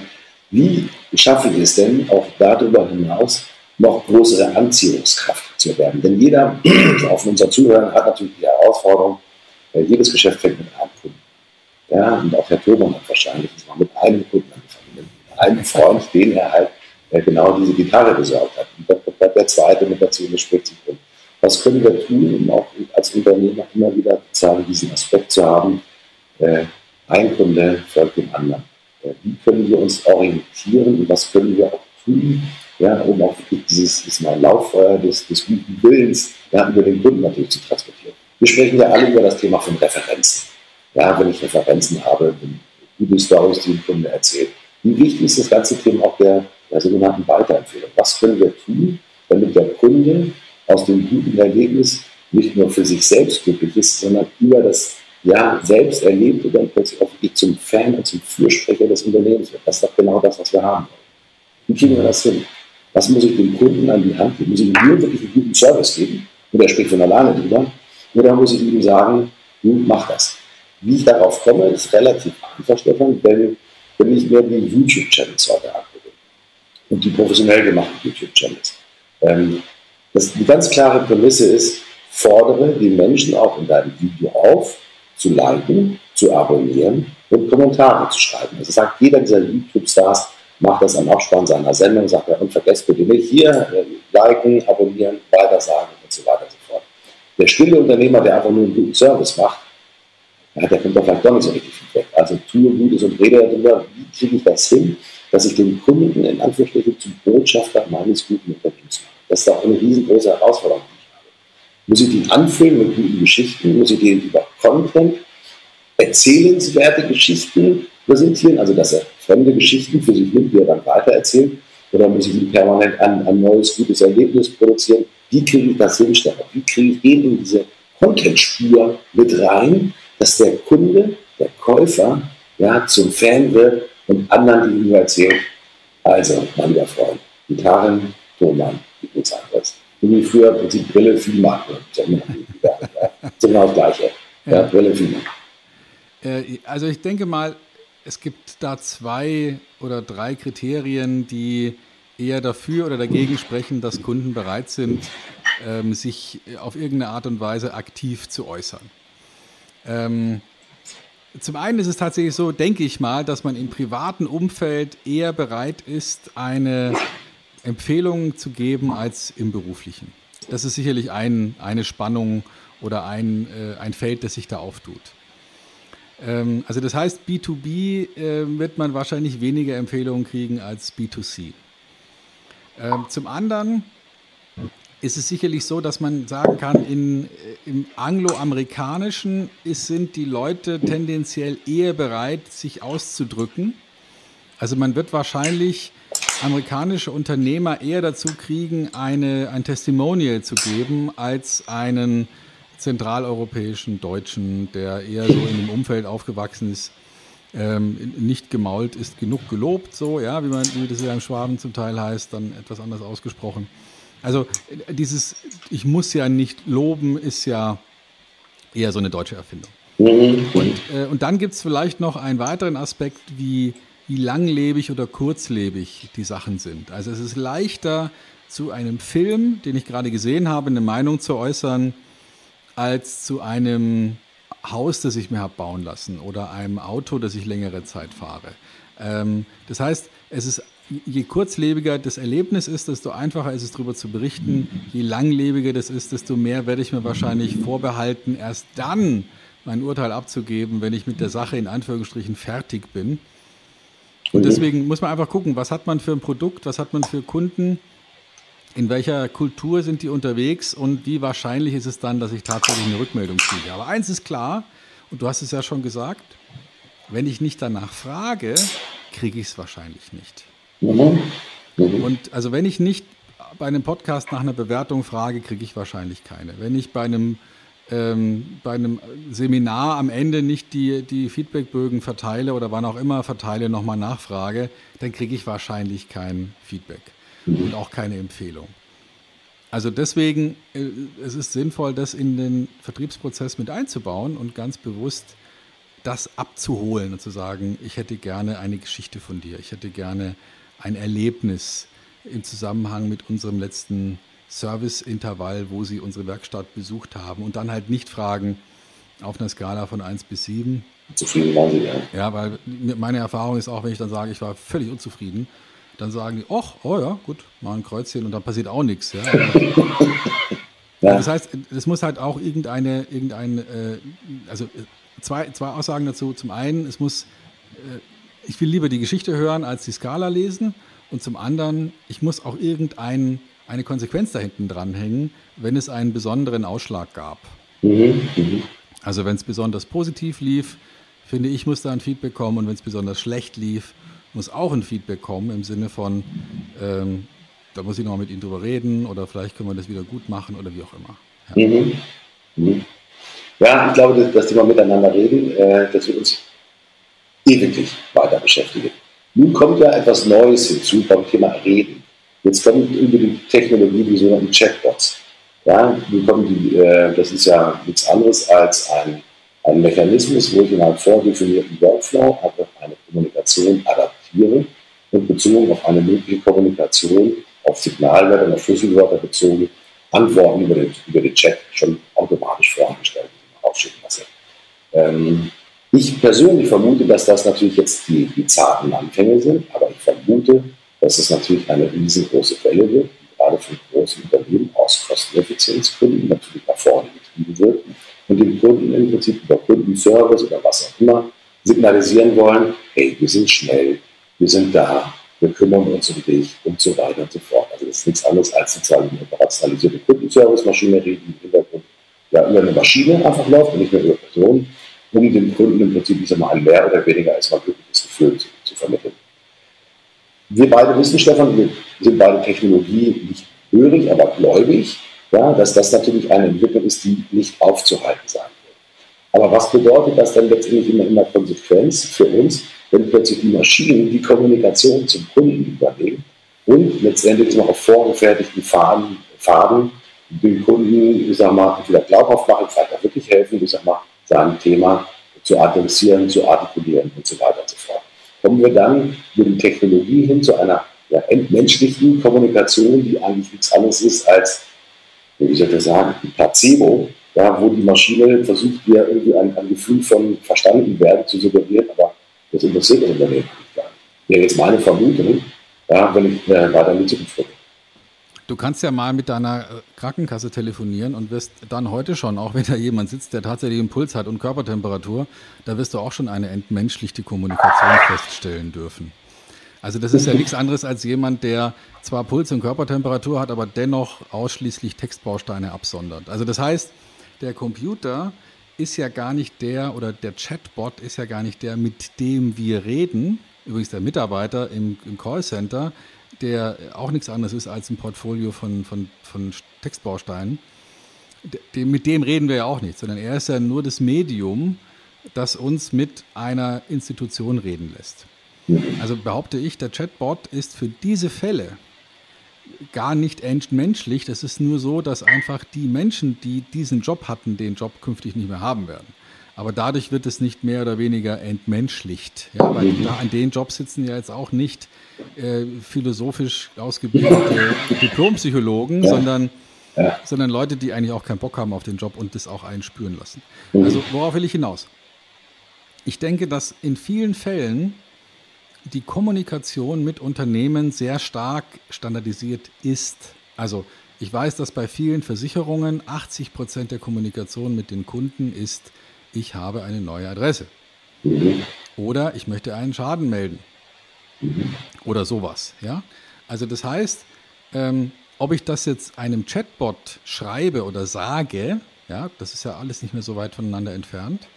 wie schaffe ich es denn, auch darüber hinaus noch größere Anziehungskraft zu erwerben? Denn jeder auf unser Zuhören hat natürlich die Herausforderung, jedes Geschäft fängt mit einem Kunden. Ja, und auch Herr Thomann hat wahrscheinlich das mit einem Kunden angefangen, mit einem Freund, den er halt genau diese Gitarre besorgt hat. Und der, der zweite mit dazu sich um was können wir tun, um auch als Unternehmer immer wieder sagen, diesen Aspekt zu haben, äh, ein Kunde folgt dem anderen. Äh, wie können wir uns orientieren und was können wir auch tun, ja, um auch dieses ist mal Lauffeuer des, des guten Willens ja, über den Kunden natürlich zu transportieren. Wir sprechen ja alle über das Thema von Referenzen. Ja, wenn ich Referenzen habe, gute Stories, die ein Kunde erzählt. Wie wichtig ist das ganze Thema auch der, der sogenannten Weiterempfehlung? Was können wir tun, damit der Kunde aus dem guten Erlebnis nicht nur für sich selbst glücklich ist, sondern über das ja, selbst erlebt und dann plötzlich auch wirklich zum Fan und zum Fürsprecher des Unternehmens wird. Das ist doch genau das, was wir haben wollen. Wie kriegen wir das hin? Was muss ich dem Kunden an die Hand geben? Muss ich ihm nur wirklich einen guten Service geben? Und er spricht von alleine drüber. Oder muss ich ihm sagen, du mach das. Wie ich darauf komme, ist relativ einfach, Stefan, denn wenn ich mir die YouTube-Channels heute angucke und die professionell gemachten YouTube-Channels, ähm, das, die ganz klare Prämisse ist, fordere die Menschen auch in deinem Video auf, zu liken, zu abonnieren und Kommentare zu schreiben. Also sagt jeder dieser YouTube-Stars, macht das am Abspann seiner Sendung, sagt er, und vergesst bitte nicht, hier äh, liken, abonnieren, weitersagen und so weiter und so fort. Der stille Unternehmer, der einfach nur einen guten Service macht, ja, der kommt da vielleicht doch nicht so richtig Feedback. Also tue Gutes und rede darüber, wie kriege ich das hin, dass ich den Kunden in Anführungsstrichen zum Botschafter meines guten Unternehmens mache. Das ist auch eine riesengroße Herausforderung, die. Muss ich die anfüllen mit guten Geschichten? Muss ich den über Content, erzählenswerte Geschichten präsentieren? Also, dass er fremde Geschichten für sich nimmt, die er dann weitererzählt? Oder muss ich ihm permanent ein, ein neues, gutes Erlebnis produzieren? Wie kriege ich das hin, Stefan? Wie kriege ich den diese Content-Spur mit rein, dass der Kunde, der Käufer, ja, zum Fan wird und anderen gegenüber erzählt, also, mein lieber Freund, Gitarren, Thomann, nichts anderes. Wie früher im Prinzip Brille, Viehmarkt. Das ist genau das Gleiche. Ja, Brille, Viehmarkt. Äh, also ich denke mal, es gibt da zwei oder drei Kriterien, die eher dafür oder dagegen sprechen, dass Kunden bereit sind, ähm, sich auf irgendeine Art und Weise aktiv zu äußern. Ähm, zum einen ist es tatsächlich so, denke ich mal, dass man im privaten Umfeld eher bereit ist, eine Empfehlung zu geben als im beruflichen. Das ist sicherlich ein, eine Spannung oder ein, äh, ein Feld, das sich da auftut. Ähm, also das heißt, B2B äh, wird man wahrscheinlich weniger Empfehlungen kriegen als B2C. Ähm, zum anderen ist es sicherlich so, dass man sagen kann, in, äh, im angloamerikanischen sind die Leute tendenziell eher bereit, sich auszudrücken. Also man wird wahrscheinlich amerikanische Unternehmer eher dazu kriegen, eine, ein Testimonial zu geben, als einen zentraleuropäischen Deutschen, der eher so in dem Umfeld aufgewachsen ist, ähm, nicht gemault ist genug gelobt, so, ja, wie, man, wie das ja im Schwaben zum Teil heißt, dann etwas anders ausgesprochen. Also dieses, ich muss ja nicht loben, ist ja eher so eine deutsche Erfindung. Mhm. Und, äh, und dann gibt es vielleicht noch einen weiteren Aspekt, wie, wie langlebig oder kurzlebig die Sachen sind. Also es ist leichter, zu einem Film, den ich gerade gesehen habe, eine Meinung zu äußern, als zu einem Haus, das ich mir habe bauen lassen oder einem Auto, das ich längere Zeit fahre. Ähm, das heißt, es ist je kurzlebiger das Erlebnis ist, desto einfacher ist es darüber zu berichten. Je langlebiger das ist, desto mehr werde ich mir wahrscheinlich vorbehalten, erst dann mein Urteil abzugeben, wenn ich mit der Sache in Anführungsstrichen fertig bin. Und mhm. deswegen muss man einfach gucken, was hat man für ein Produkt, was hat man für Kunden in welcher Kultur sind die unterwegs und wie wahrscheinlich ist es dann, dass ich tatsächlich eine Rückmeldung kriege. Aber eins ist klar, und du hast es ja schon gesagt, wenn ich nicht danach frage, kriege ich es wahrscheinlich nicht. Mhm. Mhm. Und also wenn ich nicht bei einem Podcast nach einer Bewertung frage, kriege ich wahrscheinlich keine. Wenn ich bei einem, ähm, bei einem Seminar am Ende nicht die, die Feedbackbögen verteile oder wann auch immer verteile, nochmal nachfrage, dann kriege ich wahrscheinlich kein Feedback und auch keine Empfehlung. Also deswegen, äh, es ist sinnvoll, das in den Vertriebsprozess mit einzubauen und ganz bewusst das abzuholen und zu sagen, ich hätte gerne eine Geschichte von dir, ich hätte gerne ein Erlebnis im Zusammenhang mit unserem letzten Serviceintervall, wo Sie unsere Werkstatt besucht haben und dann halt nicht fragen auf einer Skala von 1 bis 7. Zufrieden waren Sie, ja. Ja, weil meine Erfahrung ist auch, wenn ich dann sage, ich war völlig unzufrieden, dann sagen die, ach, oh ja, gut, mal ein Kreuzchen und dann passiert auch nichts. Ja. ja. Das heißt, es muss halt auch irgendeine, irgendein, äh, also zwei, zwei Aussagen dazu. Zum einen, es muss, äh, ich will lieber die Geschichte hören, als die Skala lesen. Und zum anderen, ich muss auch irgendeine Konsequenz da hinten dranhängen, wenn es einen besonderen Ausschlag gab. Mhm. Mhm. Also wenn es besonders positiv lief, finde ich, muss da ein Feedback kommen. Und wenn es besonders schlecht lief, muss auch ein Feedback kommen im Sinne von, ähm, da muss ich noch mit Ihnen drüber reden oder vielleicht können wir das wieder gut machen oder wie auch immer. Ja, mhm. Mhm. ja ich glaube, dass, dass die mal miteinander reden, äh, das wird uns ewig weiter beschäftigen. Nun kommt ja etwas Neues hinzu beim Thema Reden. Jetzt kommt über die Technologie die sogenannten Chatbots. Ja, nun kommen die, äh, das ist ja nichts anderes als ein, ein Mechanismus, wo ich in einem vordefinierten Workflow einfach eine Kommunikation adaptiere Tiere und bezogen auf eine mögliche Kommunikation, auf Signalwörter, auf Schlüsselwörter bezogen, Antworten über den, über den Chat schon automatisch vorangestellt aufschicken lasse. Ähm, ich persönlich vermute, dass das natürlich jetzt die, die zarten Anfänge sind, aber ich vermute, dass es natürlich eine riesengroße Welle wird, die gerade von großen Unternehmen aus Kosteneffizienzgründen natürlich nach vorne getrieben wird. Und dem Kunden im Prinzip über Kundenservice oder was auch immer signalisieren wollen, hey, wir sind schnell, wir sind da, wir kümmern uns um dich und so weiter und so fort. Also das ist nichts anderes als sozusagen eine operationalisierte Kundenservice-Maschinerie, die im Hintergrund ja, über eine Maschine einfach läuft und nicht mehr über Personen, um dem Kunden im Prinzip, ich sag mal, ein mehr oder weniger als mal glückliches Gefühl zu, zu vermitteln. Wir beide wissen, Stefan, wir sind beide Technologie nicht hörig, aber gläubig, ja, dass das natürlich eine Entwicklung ist, die nicht aufzuhalten sein wird. Aber was bedeutet das dann letztendlich immer in der Konsequenz für uns, wenn plötzlich die Maschinen die Kommunikation zum Kunden übernehmen und letztendlich noch auf vorgefertigten Faden, Faden den Kunden, ich sag mal, entweder glaubhaft machen, vielleicht auch wirklich helfen, ich sag mal, sein Thema zu adressieren, zu artikulieren und so weiter und so fort. Kommen wir dann mit der Technologie hin zu einer ja, entmenschlichen Kommunikation, die eigentlich nichts anderes ist als, wie soll ich sagen, ein Placebo, ja, wo die Maschine versucht, dir irgendwie ein, ein Gefühl von verstanden werden zu suggerieren, aber das interessiert das Unternehmen nicht. Wäre jetzt meine Vermutung, ja, wenn ich äh, weiter in die Zukunft gucke. Du kannst ja mal mit deiner äh, Krankenkasse telefonieren und wirst dann heute schon, auch wenn da jemand sitzt, der tatsächlich einen Puls hat und Körpertemperatur, da wirst du auch schon eine entmenschlichte Kommunikation feststellen dürfen. Also das ist ja nichts anderes als jemand, der zwar Puls und Körpertemperatur hat, aber dennoch ausschließlich Textbausteine absondert. Also das heißt, der Computer ist ja gar nicht der oder der Chatbot ist ja gar nicht der, mit dem wir reden. Übrigens der Mitarbeiter im, im Callcenter, der auch nichts anderes ist als ein Portfolio von, von, von Textbausteinen. Dem, mit dem reden wir ja auch nicht, sondern er ist ja nur das Medium, das uns mit einer Institution reden lässt. Also behaupte ich, der Chatbot ist für diese Fälle gar nicht entmenschlich. Das ist nur so, dass einfach die Menschen, die diesen Job hatten, den Job künftig nicht mehr haben werden. Aber dadurch wird es nicht mehr oder weniger entmenschlicht. Ja, weil da an den Job sitzen ja jetzt auch nicht äh, philosophisch ausgebildete Diplompsychologen, ja. sondern, ja. sondern Leute, die eigentlich auch keinen Bock haben auf den Job und das auch einspüren lassen. Mhm. Also worauf will ich hinaus? Ich denke, dass in vielen Fällen die Kommunikation mit Unternehmen sehr stark standardisiert ist. Also ich weiß, dass bei vielen Versicherungen 80 Prozent der Kommunikation mit den Kunden ist, ich habe eine neue Adresse. Mhm. Oder ich möchte einen Schaden melden. Oder sowas. Ja? Also das heißt, ähm, ob ich das jetzt einem Chatbot schreibe oder sage, ja, das ist ja alles nicht mehr so weit voneinander entfernt.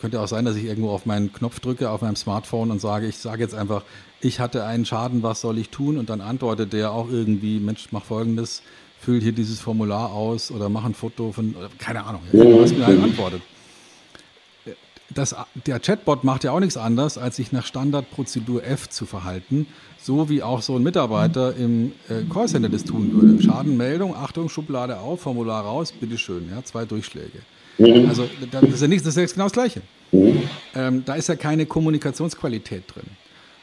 Könnte auch sein, dass ich irgendwo auf meinen Knopf drücke auf meinem Smartphone und sage, ich sage jetzt einfach, ich hatte einen Schaden, was soll ich tun? Und dann antwortet der auch irgendwie, Mensch, mach folgendes, füll hier dieses Formular aus oder mach ein Foto von, keine Ahnung, was mir halt antwortet das, der Chatbot macht ja auch nichts anderes, als sich nach Standardprozedur F zu verhalten, so wie auch so ein Mitarbeiter im äh, Callcenter das tun würde. Schadenmeldung, Achtung, Schublade auf, Formular raus, bitteschön, ja, zwei Durchschläge. Mhm. Also das ist ja nichts, das ist ja genau das Gleiche. Mhm. Ähm, da ist ja keine Kommunikationsqualität drin.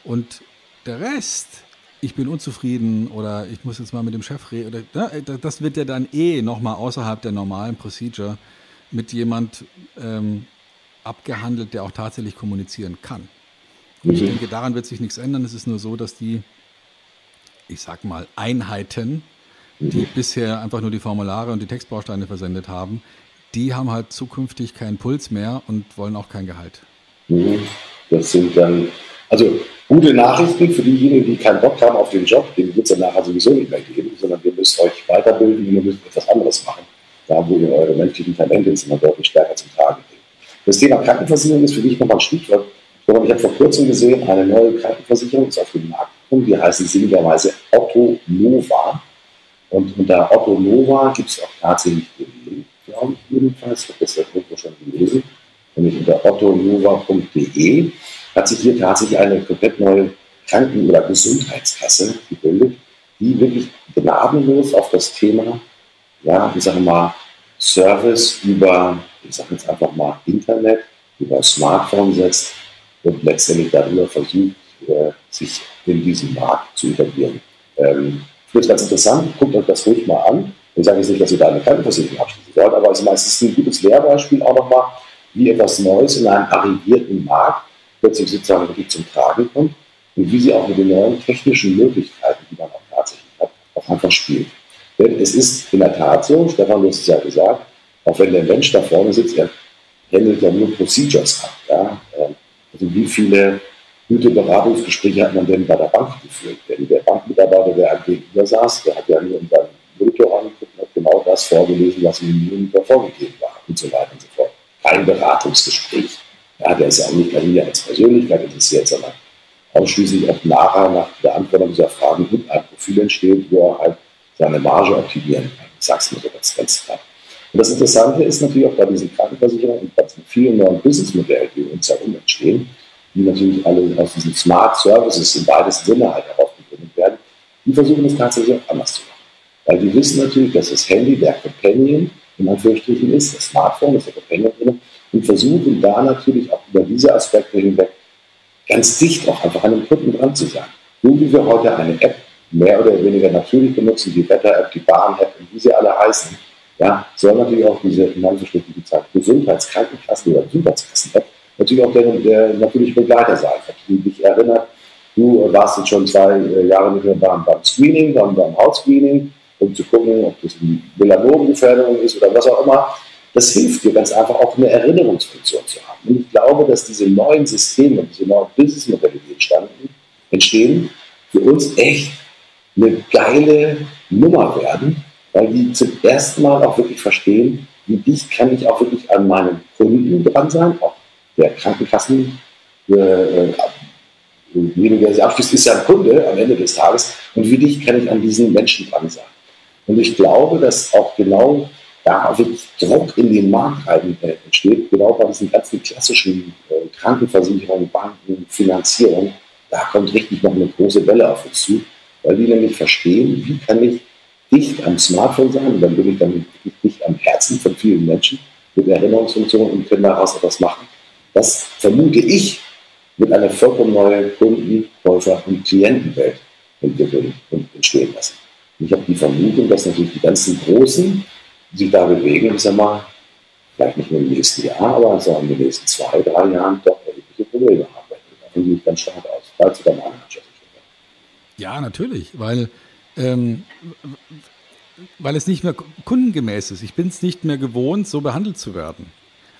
Und der Rest, ich bin unzufrieden oder ich muss jetzt mal mit dem Chef reden, oder, ne, das wird ja dann eh nochmal außerhalb der normalen Procedure mit jemand ähm, abgehandelt, der auch tatsächlich kommunizieren kann. Und ich mhm. denke, daran wird sich nichts ändern. Es ist nur so, dass die, ich sag mal, Einheiten, die mhm. bisher einfach nur die Formulare und die Textbausteine versendet haben, die haben halt zukünftig keinen Puls mehr und wollen auch kein Gehalt. Mhm. Das sind dann, also gute Nachrichten für diejenigen, die keinen Bock haben auf den Job, den wird es ja nachher sowieso nicht mehr geben, sondern ihr müsst euch weiterbilden und ihr müsst etwas anderes machen. Da, wo ihr eure menschlichen Talente sind, deutlich stärker zum Tragen bringt. Das Thema Krankenversicherung ist für dich nochmal ein Stichwort. Ich habe vor kurzem gesehen, eine neue Krankenversicherung ist auf dem Markt gekommen, die heißt sinnigerweise Otto Nova. Und unter Otto Nova gibt es auch tatsächlich den Link, glaube ich jedenfalls, ich habe das ja irgendwo schon gelesen, nämlich unter ottonova.de hat sich hier tatsächlich eine komplett neue Kranken- oder Gesundheitskasse gebildet, die wirklich gnadenlos auf das Thema, ja, ich sage mal, Service über ich sage jetzt einfach mal Internet, über Smartphone setzt und letztendlich darüber versucht, äh, sich in diesem Markt zu etablieren. Ich finde es ganz interessant, guckt euch das ruhig mal an. Ich sage jetzt nicht, dass ihr da eine Krankenversicherung abschließen sollt, aber es ist ein gutes Lehrbeispiel auch nochmal, wie etwas Neues in einem arrivierten Markt plötzlich sozusagen wirklich zum Tragen kommt und wie sie auch mit den neuen technischen Möglichkeiten, die man auch tatsächlich hat, auch einfach spielt. Denn es ist in der Tat so, Stefan, du hast es ja gesagt, auch wenn der Mensch da vorne sitzt, er handelt ja nur Procedures ab. Ja? Ähm, also wie viele gute Beratungsgespräche hat man denn bei der Bank geführt? Denn der Bankmitarbeiter, der am Gegenüber saß, der hat ja nur in seinem Monitor angeguckt und hat genau das vorgelesen, was ihm Monitor vorgegeben war und so weiter und so fort. Kein Beratungsgespräch. Ja, der ist ja auch nicht bei mir als Persönlichkeit interessiert, sondern ausschließlich auch nachher nach der Antwort dieser Fragen und ein Profil entsteht, wo er halt seine Marge optimieren kann. Ich sag's mir so ganz, ganz klar. Und das Interessante ist natürlich auch bei diesen Krankenversicherungen und bei vielen neuen Businessmodellen, die uns herum entstehen, die natürlich alle aus diesen Smart Services im weitesten Sinne halt herausgegründet werden, die versuchen es tatsächlich auch anders zu machen. Weil die wissen natürlich, dass das Handy der Companion in Anführungsstrichen ist, das Smartphone ist der Companion drin, und versuchen da natürlich auch über diese Aspekte hinweg ganz dicht auch einfach an den Kunden dran zu sein. So wie wir heute eine App mehr oder weniger natürlich benutzen, die Wetter-App, die Bahn-App und wie sie alle heißen, ja, soll natürlich auch diese in Anführungsstrichen gesagt Gesundheitskrankenkassen oder Gesundheitskassen-App natürlich auch der, der natürliche Begleiter sein, die dich erinnert, du warst jetzt schon zwei äh, Jahre nicht mehr beim, beim Screening, beim, beim Hautscreening, um zu gucken, ob das eine Melanombeförderung ist oder was auch immer. Das hilft dir ganz einfach auch eine Erinnerungsfunktion zu haben. Und ich glaube, dass diese neuen Systeme, diese neuen Businessmodelle, die entstanden, entstehen, für uns echt eine geile Nummer werden, weil die zum ersten Mal auch wirklich verstehen, wie dicht kann ich auch wirklich an meinen Kunden dran sein, auch der Krankenkassen, äh, äh sie abschließt, ist ja ein Kunde am Ende des Tages und wie dicht kann ich an diesen Menschen dran sein. Und ich glaube, dass auch genau da wirklich Druck in den Markt entsteht, genau bei diesen ganzen klassischen äh, Krankenversicherungen, Banken, Finanzierung, da kommt richtig noch eine große Welle auf uns zu, weil die nämlich verstehen, wie kann ich dicht am Smartphone sein und dann bin ich dann dicht am Herzen von vielen Menschen mit Erinnerungsfunktionen und können daraus etwas machen. Das vermute ich mit einer vollkommen neuen Kunden-, Käufer- und Klientenwelt entwickeln und entstehen lassen. Und ich habe die Vermutung, dass natürlich die ganzen Großen sich da bewegen, ich sag mal, vielleicht nicht nur im nächsten Jahr, aber so in den nächsten zwei, drei Jahren doch erhebliche Probleme haben. Davon gehe ich ganz stark aus. Falls du da mal Ja, natürlich, weil, ähm, weil es nicht mehr kundengemäß ist. Ich bin es nicht mehr gewohnt, so behandelt zu werden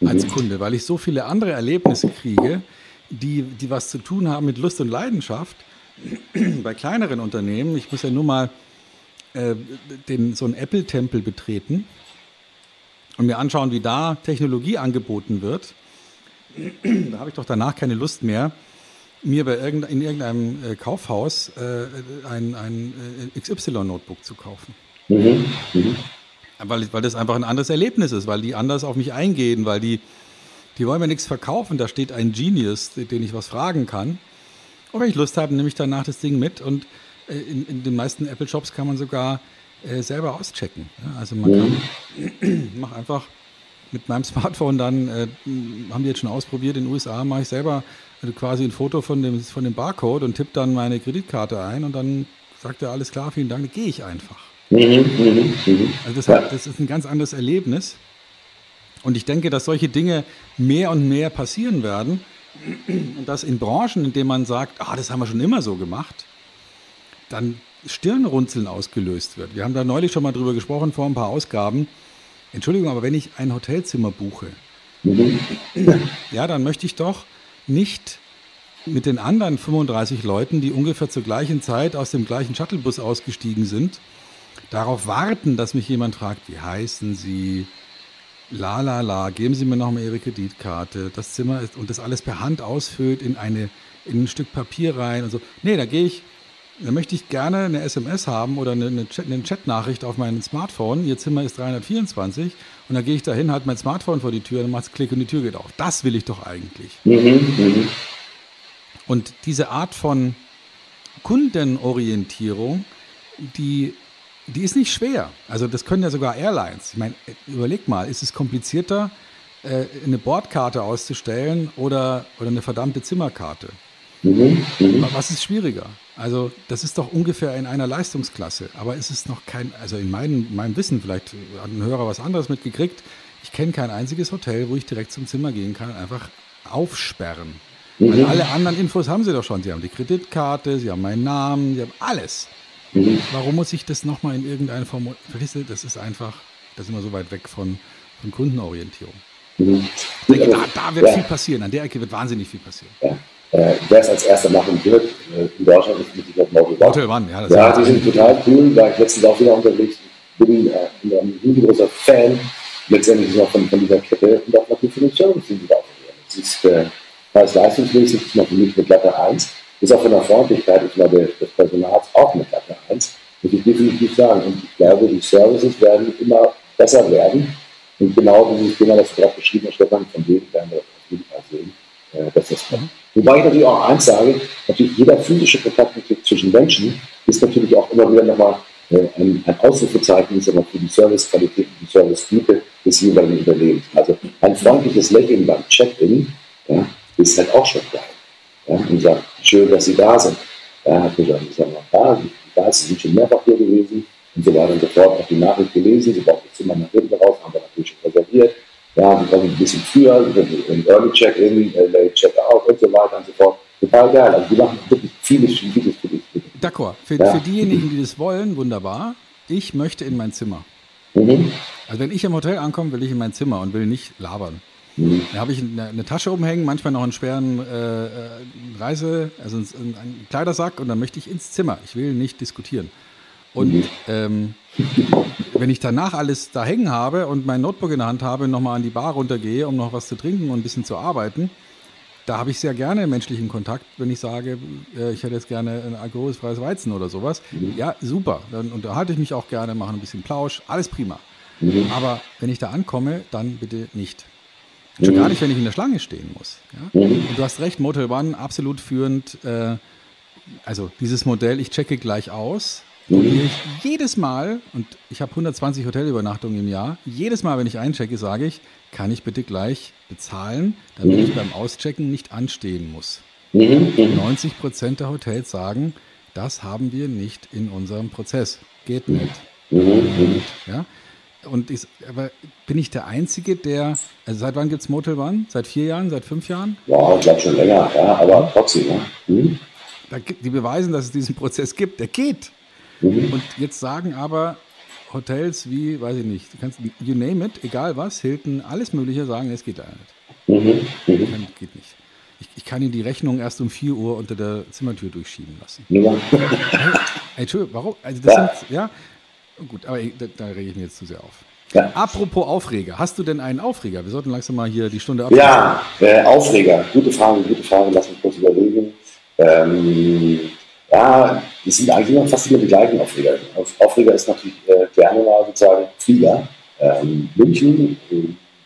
als mhm. Kunde, weil ich so viele andere Erlebnisse kriege, die, die was zu tun haben mit Lust und Leidenschaft. Bei kleineren Unternehmen, ich muss ja nur mal äh, den, so einen Apple-Tempel betreten und mir anschauen, wie da Technologie angeboten wird, da habe ich doch danach keine Lust mehr, mir bei irgendein, in irgendeinem äh, Kaufhaus äh, ein, ein äh, XY-Notebook zu kaufen. Mhm. Mhm. Weil, weil das einfach ein anderes Erlebnis ist, weil die anders auf mich eingehen, weil die, die wollen mir nichts verkaufen. Da steht ein Genius, den ich was fragen kann. Und wenn ich Lust habe, nehme ich danach das Ding mit und äh, in, in den meisten Apple-Shops kann man sogar äh, selber auschecken. Ja, also man kann, mhm. mach einfach mit meinem Smartphone dann, äh, haben die jetzt schon ausprobiert, in den USA mache ich selber also quasi ein Foto von dem, von dem Barcode und tippe dann meine Kreditkarte ein und dann sagt er, alles klar, vielen Dank, dann gehe ich einfach. Mhm, mhm, mhm. Also das, hat, das ist ein ganz anderes Erlebnis. Und ich denke, dass solche Dinge mehr und mehr passieren werden. Und dass in Branchen, in denen man sagt, ah, das haben wir schon immer so gemacht, dann Stirnrunzeln ausgelöst wird. Wir haben da neulich schon mal drüber gesprochen, vor ein paar Ausgaben. Entschuldigung, aber wenn ich ein Hotelzimmer buche, ja, dann möchte ich doch nicht mit den anderen 35 Leuten, die ungefähr zur gleichen Zeit aus dem gleichen Shuttlebus ausgestiegen sind, darauf warten, dass mich jemand fragt, wie heißen Sie? La la la, geben Sie mir noch mal Ihre Kreditkarte. Das Zimmer ist und das alles per Hand ausfüllt in eine in ein Stück Papier rein und so. Nee, da gehe ich dann möchte ich gerne eine SMS haben oder eine, eine, Chat, eine Chatnachricht auf meinem Smartphone. Ihr Zimmer ist 324 und dann gehe ich da hin, halte mein Smartphone vor die Tür, dann macht es Klick und die Tür geht auf. Das will ich doch eigentlich. Mhm, mh. Und diese Art von Kundenorientierung, die, die ist nicht schwer. Also das können ja sogar Airlines. Ich meine, überleg mal, ist es komplizierter, äh, eine Bordkarte auszustellen oder, oder eine verdammte Zimmerkarte? Mhm, mh. Was ist schwieriger? Also das ist doch ungefähr in einer Leistungsklasse, aber es ist noch kein, also in meinem, meinem Wissen, vielleicht hat ein Hörer was anderes mitgekriegt, ich kenne kein einziges Hotel, wo ich direkt zum Zimmer gehen kann und einfach aufsperren. Mhm. Weil alle anderen Infos haben sie doch schon. Sie haben die Kreditkarte, sie haben meinen Namen, sie haben alles. Mhm. Warum muss ich das nochmal in irgendeiner Form, verstehst du, das ist einfach, das ist immer so weit weg von, von Kundenorientierung. Mhm. Da, da, wird ja. viel passieren, an der Ecke wird wahnsinnig viel passieren. Ja. Äh, wer es als erster machen wird, äh, in Deutschland ist mit Sicherheit Motel One. Motel One, ja. Das ja, die sind total cool, da ich letztens auch wieder unterwegs bin, äh, ein riesengroßer Fan letztendlich noch von, von dieser Kette und auch natürlich für den Service, den sie da. Es ist äh, preis-leistungsmäßig ist noch für mich eine glatte 1. Ist auch von der Freundlichkeit, ich glaube, des Personals auch eine glatte 1. Muss ich definitiv sagen. Und ich glaube, die Services werden immer besser werden. Und genau dieses Thema, das du gerade beschrieben hast, Stefan, von dem werden wir auf jeden Fall sehen, äh, dass das kommt. Wobei ich natürlich auch eins sage, natürlich jeder physische Kontakt zwischen Menschen ist natürlich auch immer wieder nochmal äh, ein, ein Ausrufezeichen ist aber für die Servicequalität und die Servicegüte des jeweiligen Unternehmens. Also ein freundliches Lächeln beim Check-in ja, ist halt auch schon geil. Ja, und sagt, schön, dass Sie da sind. Ja, hat mich auch gesagt, ja, da Sie schon mehrfach hier gewesen und so weiter und so fort. Auch die Nachricht gelesen, Sie brauchen das Zimmer nach hinten raus, haben wir natürlich schon reserviert. Ja, Sie kommen ein bisschen früher, ein Early Check-in, äh, Late Check-out und so weiter und so fort. Total geil. Also die machen wirklich vieles, vieles, vieles. D'accord. Für, ja. für diejenigen, die das wollen, wunderbar. Ich möchte in mein Zimmer. Mhm. Also wenn ich im Hotel ankomme, will ich in mein Zimmer und will nicht labern. Mhm. Da habe ich eine, eine, Tasche umhängen, manchmal noch einen schweren äh, äh Reise, also einen, einen, Kleidersack und dann möchte ich ins Zimmer. Ich will nicht diskutieren. Und mhm. ähm, wenn ich danach alles da hängen habe und mein Notebook in der Hand habe, nochmal an die Bar runtergehe, um noch was zu trinken und ein bisschen zu arbeiten, da habe ich sehr gerne menschlichen Kontakt, wenn ich sage, äh, ich hätte jetzt gerne ein alkoholfreies Weizen oder sowas. Mhm. Ja, super. Dann unterhalte ich mich auch gerne, mache ein bisschen Plausch, alles prima. Mhm. Aber wenn ich da ankomme, dann bitte nicht. Schon mhm. gar nicht, wenn ich in der Schlange stehen muss. Ja? Und du hast recht, Motel One absolut führend. Äh, also dieses Modell, ich checke gleich aus, ich jedes Mal, und ich habe 120 Hotelübernachtungen im Jahr, jedes Mal, wenn ich einchecke, sage ich, kann ich bitte gleich bezahlen, damit mhm. ich beim Auschecken nicht anstehen muss. Mhm. 90 Prozent der Hotels sagen, das haben wir nicht in unserem Prozess. Geht nicht. Mhm. Ja? Und ich, aber bin ich der Einzige, der, also seit wann gibt es Motel One? Seit vier Jahren, seit fünf Jahren? Ja, ich glaube schon länger, ja, aber trotzdem. Ja. Mhm. die beweisen, dass es diesen Prozess gibt. Der geht. Und jetzt sagen aber Hotels wie, weiß ich nicht, du kannst, you name it, egal was, Hilton, alles Mögliche sagen, es geht da nicht. Mhm. Mhm. Kann, geht nicht. Ich, ich, kann Ihnen die Rechnung erst um 4 Uhr unter der Zimmertür durchschieben lassen. Ja. Hey, Entschuldigung, warum? Also das ja. sind, ja, gut, aber da, da rege ich mir jetzt zu sehr auf. Ja. Apropos Aufreger, hast du denn einen Aufreger? Wir sollten langsam mal hier die Stunde abschließen. Ja, äh, Aufreger, gute Frage, gute Frage, lass mich kurz überlegen. Ähm, ja, das sind eigentlich immer fast immer die gleichen Aufreger. Aufreger ist natürlich äh, gerne mal sozusagen Flieger. Ähm, München, äh,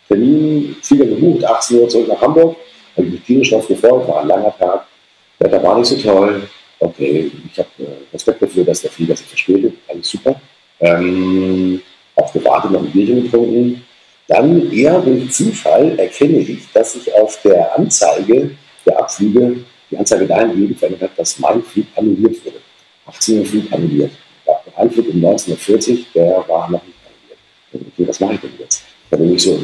Termin, Flieger gebucht, 18 Uhr zurück nach Hamburg. Habe ich mich tierisch drauf gefreut, war ein langer Tag. Wetter war nicht so toll. Okay, ich habe äh, Respekt dafür, dass der Flieger sich verspätet. Alles super. Ähm, auch gewartet, noch ein Bierchen getrunken. Dann eher durch Zufall erkenne ich, dass ich auf der Anzeige der Abflüge die Anzeige dahingehend verändert hat, dass mein Flug annulliert wurde. 18 Uhr Flug annulliert. Ja, ein Flug um 1940, der war noch nicht annulliert. Okay, was mache ich denn jetzt? Da bin ich so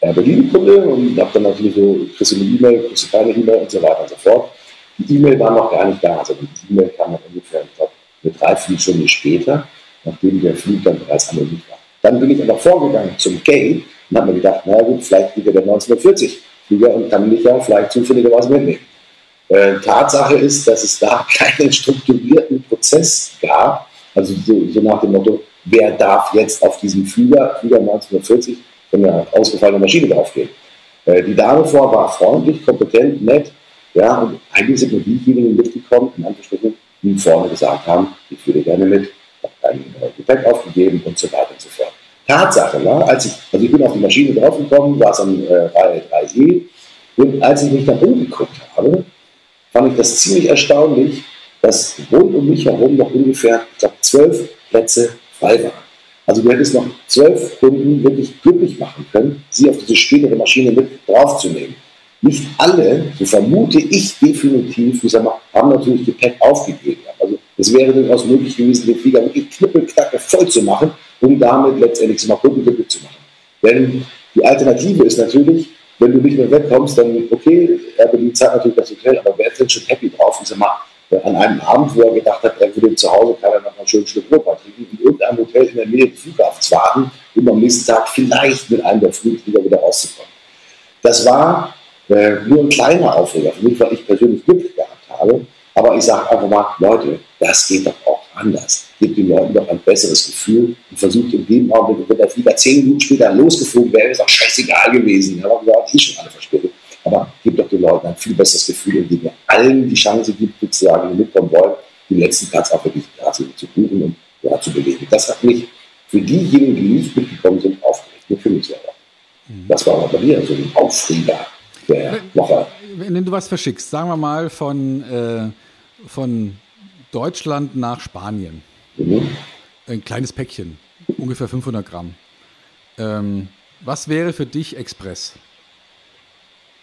Berlin-Kunde und habe dann natürlich so, kriegst du eine E-Mail, kriegst du keine E-Mail und so weiter und so fort. Die E-Mail war noch gar nicht da. Also die E-Mail kam dann ungefähr, ich glaube, eine Dreiviertelstunde später, nachdem der Flug dann bereits annulliert war. Dann bin ich aber vorgegangen zum Gate und habe mir gedacht, na gut, vielleicht liegt er der 1940 Flieger und kann mich ja vielleicht zufälligerweise mitnehmen. Äh, Tatsache ist, dass es da keinen strukturierten Prozess gab, also so, so, nach dem Motto, wer darf jetzt auf diesem Flieger, Flieger 1940, von der ausgefallenen Maschine draufgehen. Äh, die Dame vor war freundlich, kompetent, nett, ja, und eigentlich sind nur diejenigen mitgekommen, in Anführungsstrichen, die vorne gesagt haben, ich würde gerne mit, habe kein Gepäck aufgegeben und so weiter und so fort. Tatsache, ne? als ich, also ich bin auf die Maschine draufgekommen, war es am äh, Reihe 3E und als ich mich dann umgeguckt habe, fand ich das ziemlich erstaunlich, dass rund um mich herum noch ungefähr, zwölf Plätze frei waren. Also du hättest noch zwölf Kunden wirklich glücklich machen können, sie auf diese spätere Maschine mit draufzunehmen. Nicht alle, so vermute ich definitiv, sag mal, haben natürlich Gepäck aufgegeben. Also es wäre durchaus möglich gewesen, den Flieger wirklich knippelknacke voll zu machen, um damit letztendlich mal Kunden glücklich zu machen. Denn die Alternative ist natürlich, wenn du nicht mehr wegkommst, dann okay, er bedient Zeit natürlich das Hotel, aber wer ist denn schon happy drauf? Ich sag mal, an einem Abend, wo er gedacht hat, er würde zu Hause er noch mal schön ein Stück Brot trinken, in irgendeinem Hotel in der Nähe des Flughafens warten, um am nächsten Tag vielleicht mit einem der Flugflieger wieder rauszukommen. Das war äh, nur ein kleiner Aufreger für mich, weil ich persönlich Glück gehabt habe. Aber ich sage einfach mal, Leute, das geht doch auch anders. Gebt den Leuten doch ein besseres Gefühl und versucht in dem Augenblick, wenn der Flieger zehn Minuten später losgeflogen wäre, ist auch scheißegal gewesen. Ja, aber wir waren eh schon alle verspätet. Aber gebt doch den Leuten ein viel besseres Gefühl, indem ihr allen die Chance gibt, sozusagen, die mitkommen wollen, den letzten Platz auch wirklich zu buchen und ja, zu bewegen. Das hat mich für diejenigen, die nicht mitgekommen sind, aufgeregt. Nur für mich selber. Mhm. Das war aber bei mir so ein Aufreger der Woche. Wenn du was verschickst, sagen wir mal von, äh, von Deutschland nach Spanien. Mhm. Ein kleines Päckchen, ungefähr 500 Gramm. Ähm, was wäre für dich Express?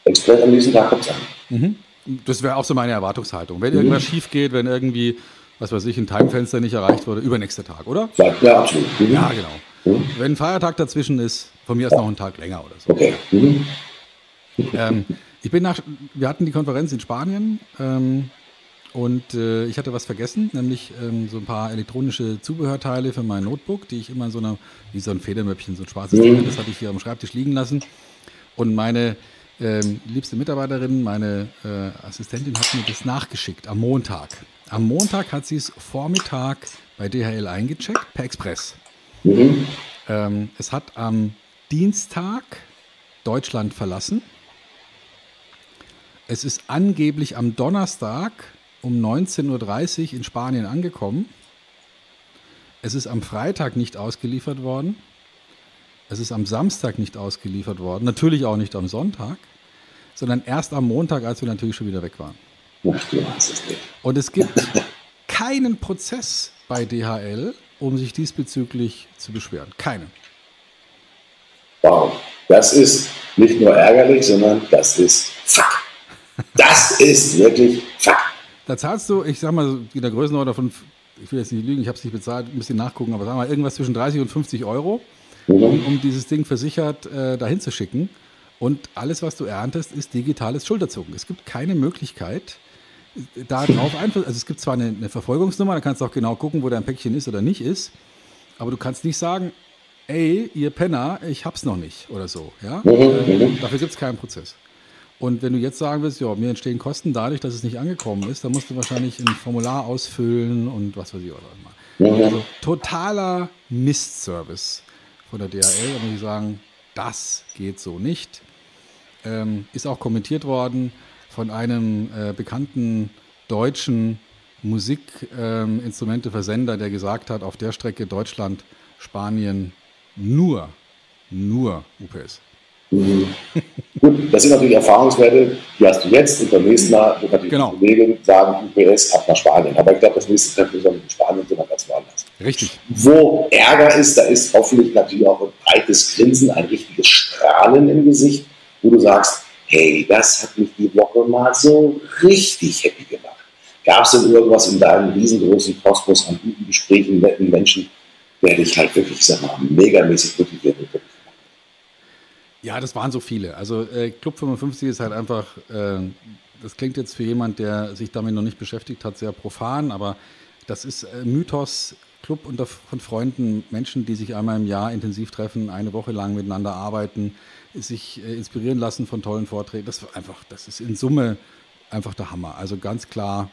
Express am nächsten Tag kommt es an. Mhm. Das wäre auch so meine Erwartungshaltung. Wenn mhm. irgendwas schief geht, wenn irgendwie, was weiß ich, ein Timefenster nicht erreicht wurde, übernächster Tag, oder? Ja, ja absolut. Mhm. Ja, genau. Mhm. Wenn ein Feiertag dazwischen ist, von mir ist noch ein Tag länger oder so. Okay. Mhm. Ähm, ich bin nach, wir hatten die Konferenz in Spanien ähm, und äh, ich hatte was vergessen, nämlich ähm, so ein paar elektronische Zubehörteile für mein Notebook, die ich immer in so einer, wie so ein Federmöppchen, so ein schwarzes Ding, das hatte ich hier am Schreibtisch liegen lassen. Und meine ähm, liebste Mitarbeiterin, meine äh, Assistentin, hat mir das nachgeschickt am Montag. Am Montag hat sie es Vormittag bei DHL eingecheckt, per Express. Mhm. Ähm, es hat am Dienstag Deutschland verlassen. Es ist angeblich am Donnerstag um 19.30 Uhr in Spanien angekommen. Es ist am Freitag nicht ausgeliefert worden. Es ist am Samstag nicht ausgeliefert worden. Natürlich auch nicht am Sonntag, sondern erst am Montag, als wir natürlich schon wieder weg waren. Und es gibt keinen Prozess bei DHL, um sich diesbezüglich zu beschweren. Keinen. Wow, das ist nicht nur ärgerlich, sondern das ist Fuck. Das ist wirklich Fuck. Da zahlst du, ich sag mal, in der Größenordnung von, ich will jetzt nicht lügen, ich habe es nicht bezahlt, ein bisschen nachgucken, aber sag mal, irgendwas zwischen 30 und 50 Euro, mhm. um, um, dieses Ding versichert äh, dahin zu schicken. Und alles, was du erntest, ist digitales Schulterzucken. Es gibt keine Möglichkeit, da drauf einfach, also es gibt zwar eine, eine Verfolgungsnummer, da kannst du auch genau gucken, wo dein Päckchen ist oder nicht ist, aber du kannst nicht sagen, ey, ihr Penner, ich hab's noch nicht oder so. Ja? Mhm, äh, dafür gibt es keinen Prozess. Und wenn du jetzt sagen willst, ja, mir entstehen Kosten dadurch, dass es nicht angekommen ist, dann musst du wahrscheinlich ein Formular ausfüllen und was weiß ich oder immer. Mhm. Also totaler Mistservice von der DHL. Da muss ich sagen, das geht so nicht. Ähm, ist auch kommentiert worden von einem äh, bekannten deutschen Musikinstrumenteversender, ähm, der gesagt hat, auf der Strecke Deutschland, Spanien nur, nur UPS. Mhm. Gut, das sind natürlich Erfahrungswerte, die hast du jetzt und beim nächsten Mal wird natürlich genau. die Kollegen sagen, UPS ab nach Spanien. Aber ich glaube, das nächste Treffen ist in Spanien wir ganz woanders. Richtig. Wo Ärger ist, da ist hoffentlich natürlich auch ein breites Grinsen, ein richtiges Strahlen im Gesicht, wo du sagst, hey, das hat mich die Woche mal so richtig happy gemacht. Gab es denn irgendwas in deinem riesengroßen Kosmos an guten Gesprächen, netten Menschen, der dich halt wirklich, ich sag mal, megamäßig motiviert und ja, das waren so viele. Also äh, Club 55 ist halt einfach, äh, das klingt jetzt für jemand, der sich damit noch nicht beschäftigt hat, sehr profan, aber das ist äh, Mythos, Club unter, von Freunden, Menschen, die sich einmal im Jahr intensiv treffen, eine Woche lang miteinander arbeiten, sich äh, inspirieren lassen von tollen Vorträgen. Das ist einfach, das ist in Summe einfach der Hammer. Also ganz klar,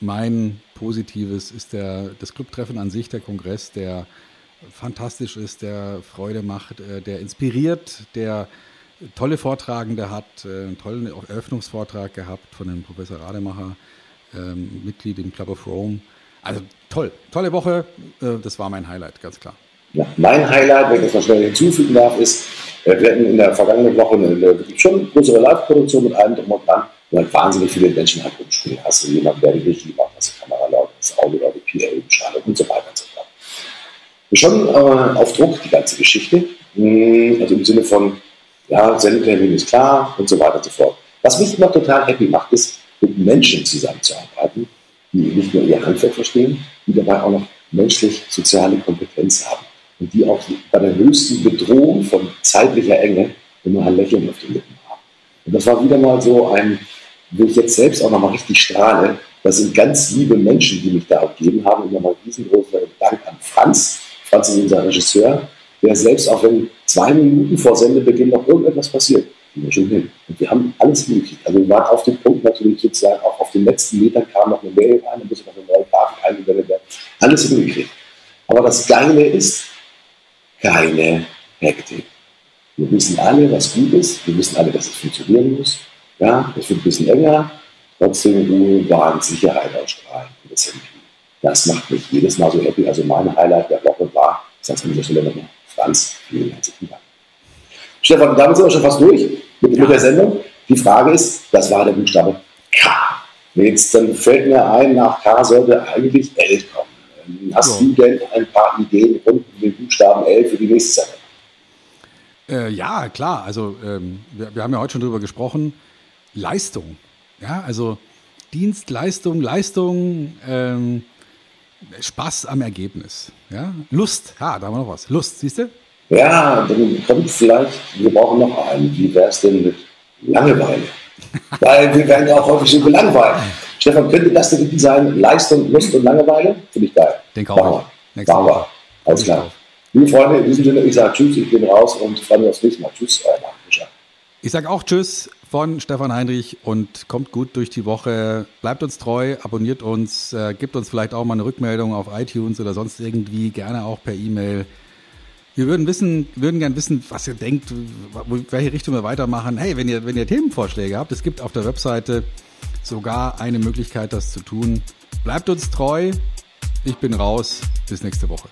mein Positives ist der, das Clubtreffen an sich, der Kongress, der fantastisch ist, der Freude macht, äh, der inspiriert, der tolle Vortragende hat, äh, einen tollen Eröffnungsvortrag gehabt von dem Professor Rademacher, ähm, Mitglied im Club of Rome. Also toll, tolle Woche. Äh, das war mein Highlight, ganz klar. Ja, mein Highlight, wenn ich das mal schnell hinzufügen darf, ist, wir hatten in der vergangenen Woche eine, schon größere Live-Produktion mit allem drum und dran. Und dann wahnsinnig viele Menschen halt rumspielen. Hast du jemanden, der die Regie macht, hast du Kamera laut, das Audio, die PA, Beschallung und so weiter. Schon äh, auf Druck, die ganze Geschichte. Mm, also im Sinne von, ja, Sendetermin ist klar und so weiter und so fort. Was mich immer total happy macht, ist, mit Menschen zusammenzuarbeiten, die nicht nur ihr Handwerk verstehen, die dabei auch noch menschlich-soziale Kompetenz haben und die auch bei der höchsten Bedrohung von zeitlicher Enge immer ein Lächeln auf den Lippen haben. Und das war wieder mal so ein, wo ich jetzt selbst auch nochmal richtig strahle. Das sind ganz liebe Menschen, die mich da auch gegeben haben. Und nochmal riesengroßen Dank an Franz, Franz ist unser Regisseur, der selbst auch wenn zwei Minuten vor Sendebeginn noch irgendetwas passiert, wir schon hin. Und wir haben alles hingekriegt. Also wir waren auf dem Punkt natürlich sozusagen, auch auf den letzten Metern kam noch eine Mail rein, dann musste noch eine neue Grafik eingeblendet werden. Alles hingekriegt. Aber das Geile ist, keine Hektik. Wir wissen alle, was gut ist. Wir wissen alle, dass es funktionieren muss. Ja, es wird ein bisschen enger. Trotzdem Ruhe, Wahn, Sicherheit ausstrahlen. Das, das macht mich jedes Mal so happy. Also mein Highlight der ich sage es an dieser Stelle nochmal, Franz, vielen herzlichen Dank. Stefan, damit sind wir schon fast durch mit, ja. mit der Sendung. Die Frage ist, das war der Buchstabe K. Jetzt dann fällt mir ein, nach K sollte eigentlich L kommen. Hast so. du denn ein paar Ideen rund um den Buchstaben L für die nächste Sendung? Äh, ja, klar. Also ähm, wir, wir, haben ja heute schon drüber gesprochen. Leistung. Ja, also Dienstleistung, Leistung, ähm, Spaß am Ergebnis. Ja, Lust. Ja, da haben wir noch was. Lust, siehst du? Ja, dann kommt vielleicht, wir brauchen noch einen. Wie wäre es denn mit Langeweile? Weil wir werden ja auch häufig so gelangweilt. Stefan, könnte das der Titel sein? Leistung, Lust und Langeweile? Finde ich geil. Den kaufen wir. Machen wir. Alles klar. Liebe Freunde, in diesem Sinne, ich sage Tschüss, ich bin raus und freue mich aufs nächste Mal. Tschüss, euer Marc Ich sage auch Tschüss von Stefan Heinrich und kommt gut durch die Woche. Bleibt uns treu, abonniert uns, äh, gibt uns vielleicht auch mal eine Rückmeldung auf iTunes oder sonst irgendwie, gerne auch per E-Mail. Wir würden wissen, würden gern wissen, was ihr denkt, welche Richtung wir weitermachen. Hey, wenn ihr, wenn ihr Themenvorschläge habt, es gibt auf der Webseite sogar eine Möglichkeit, das zu tun. Bleibt uns treu. Ich bin raus. Bis nächste Woche.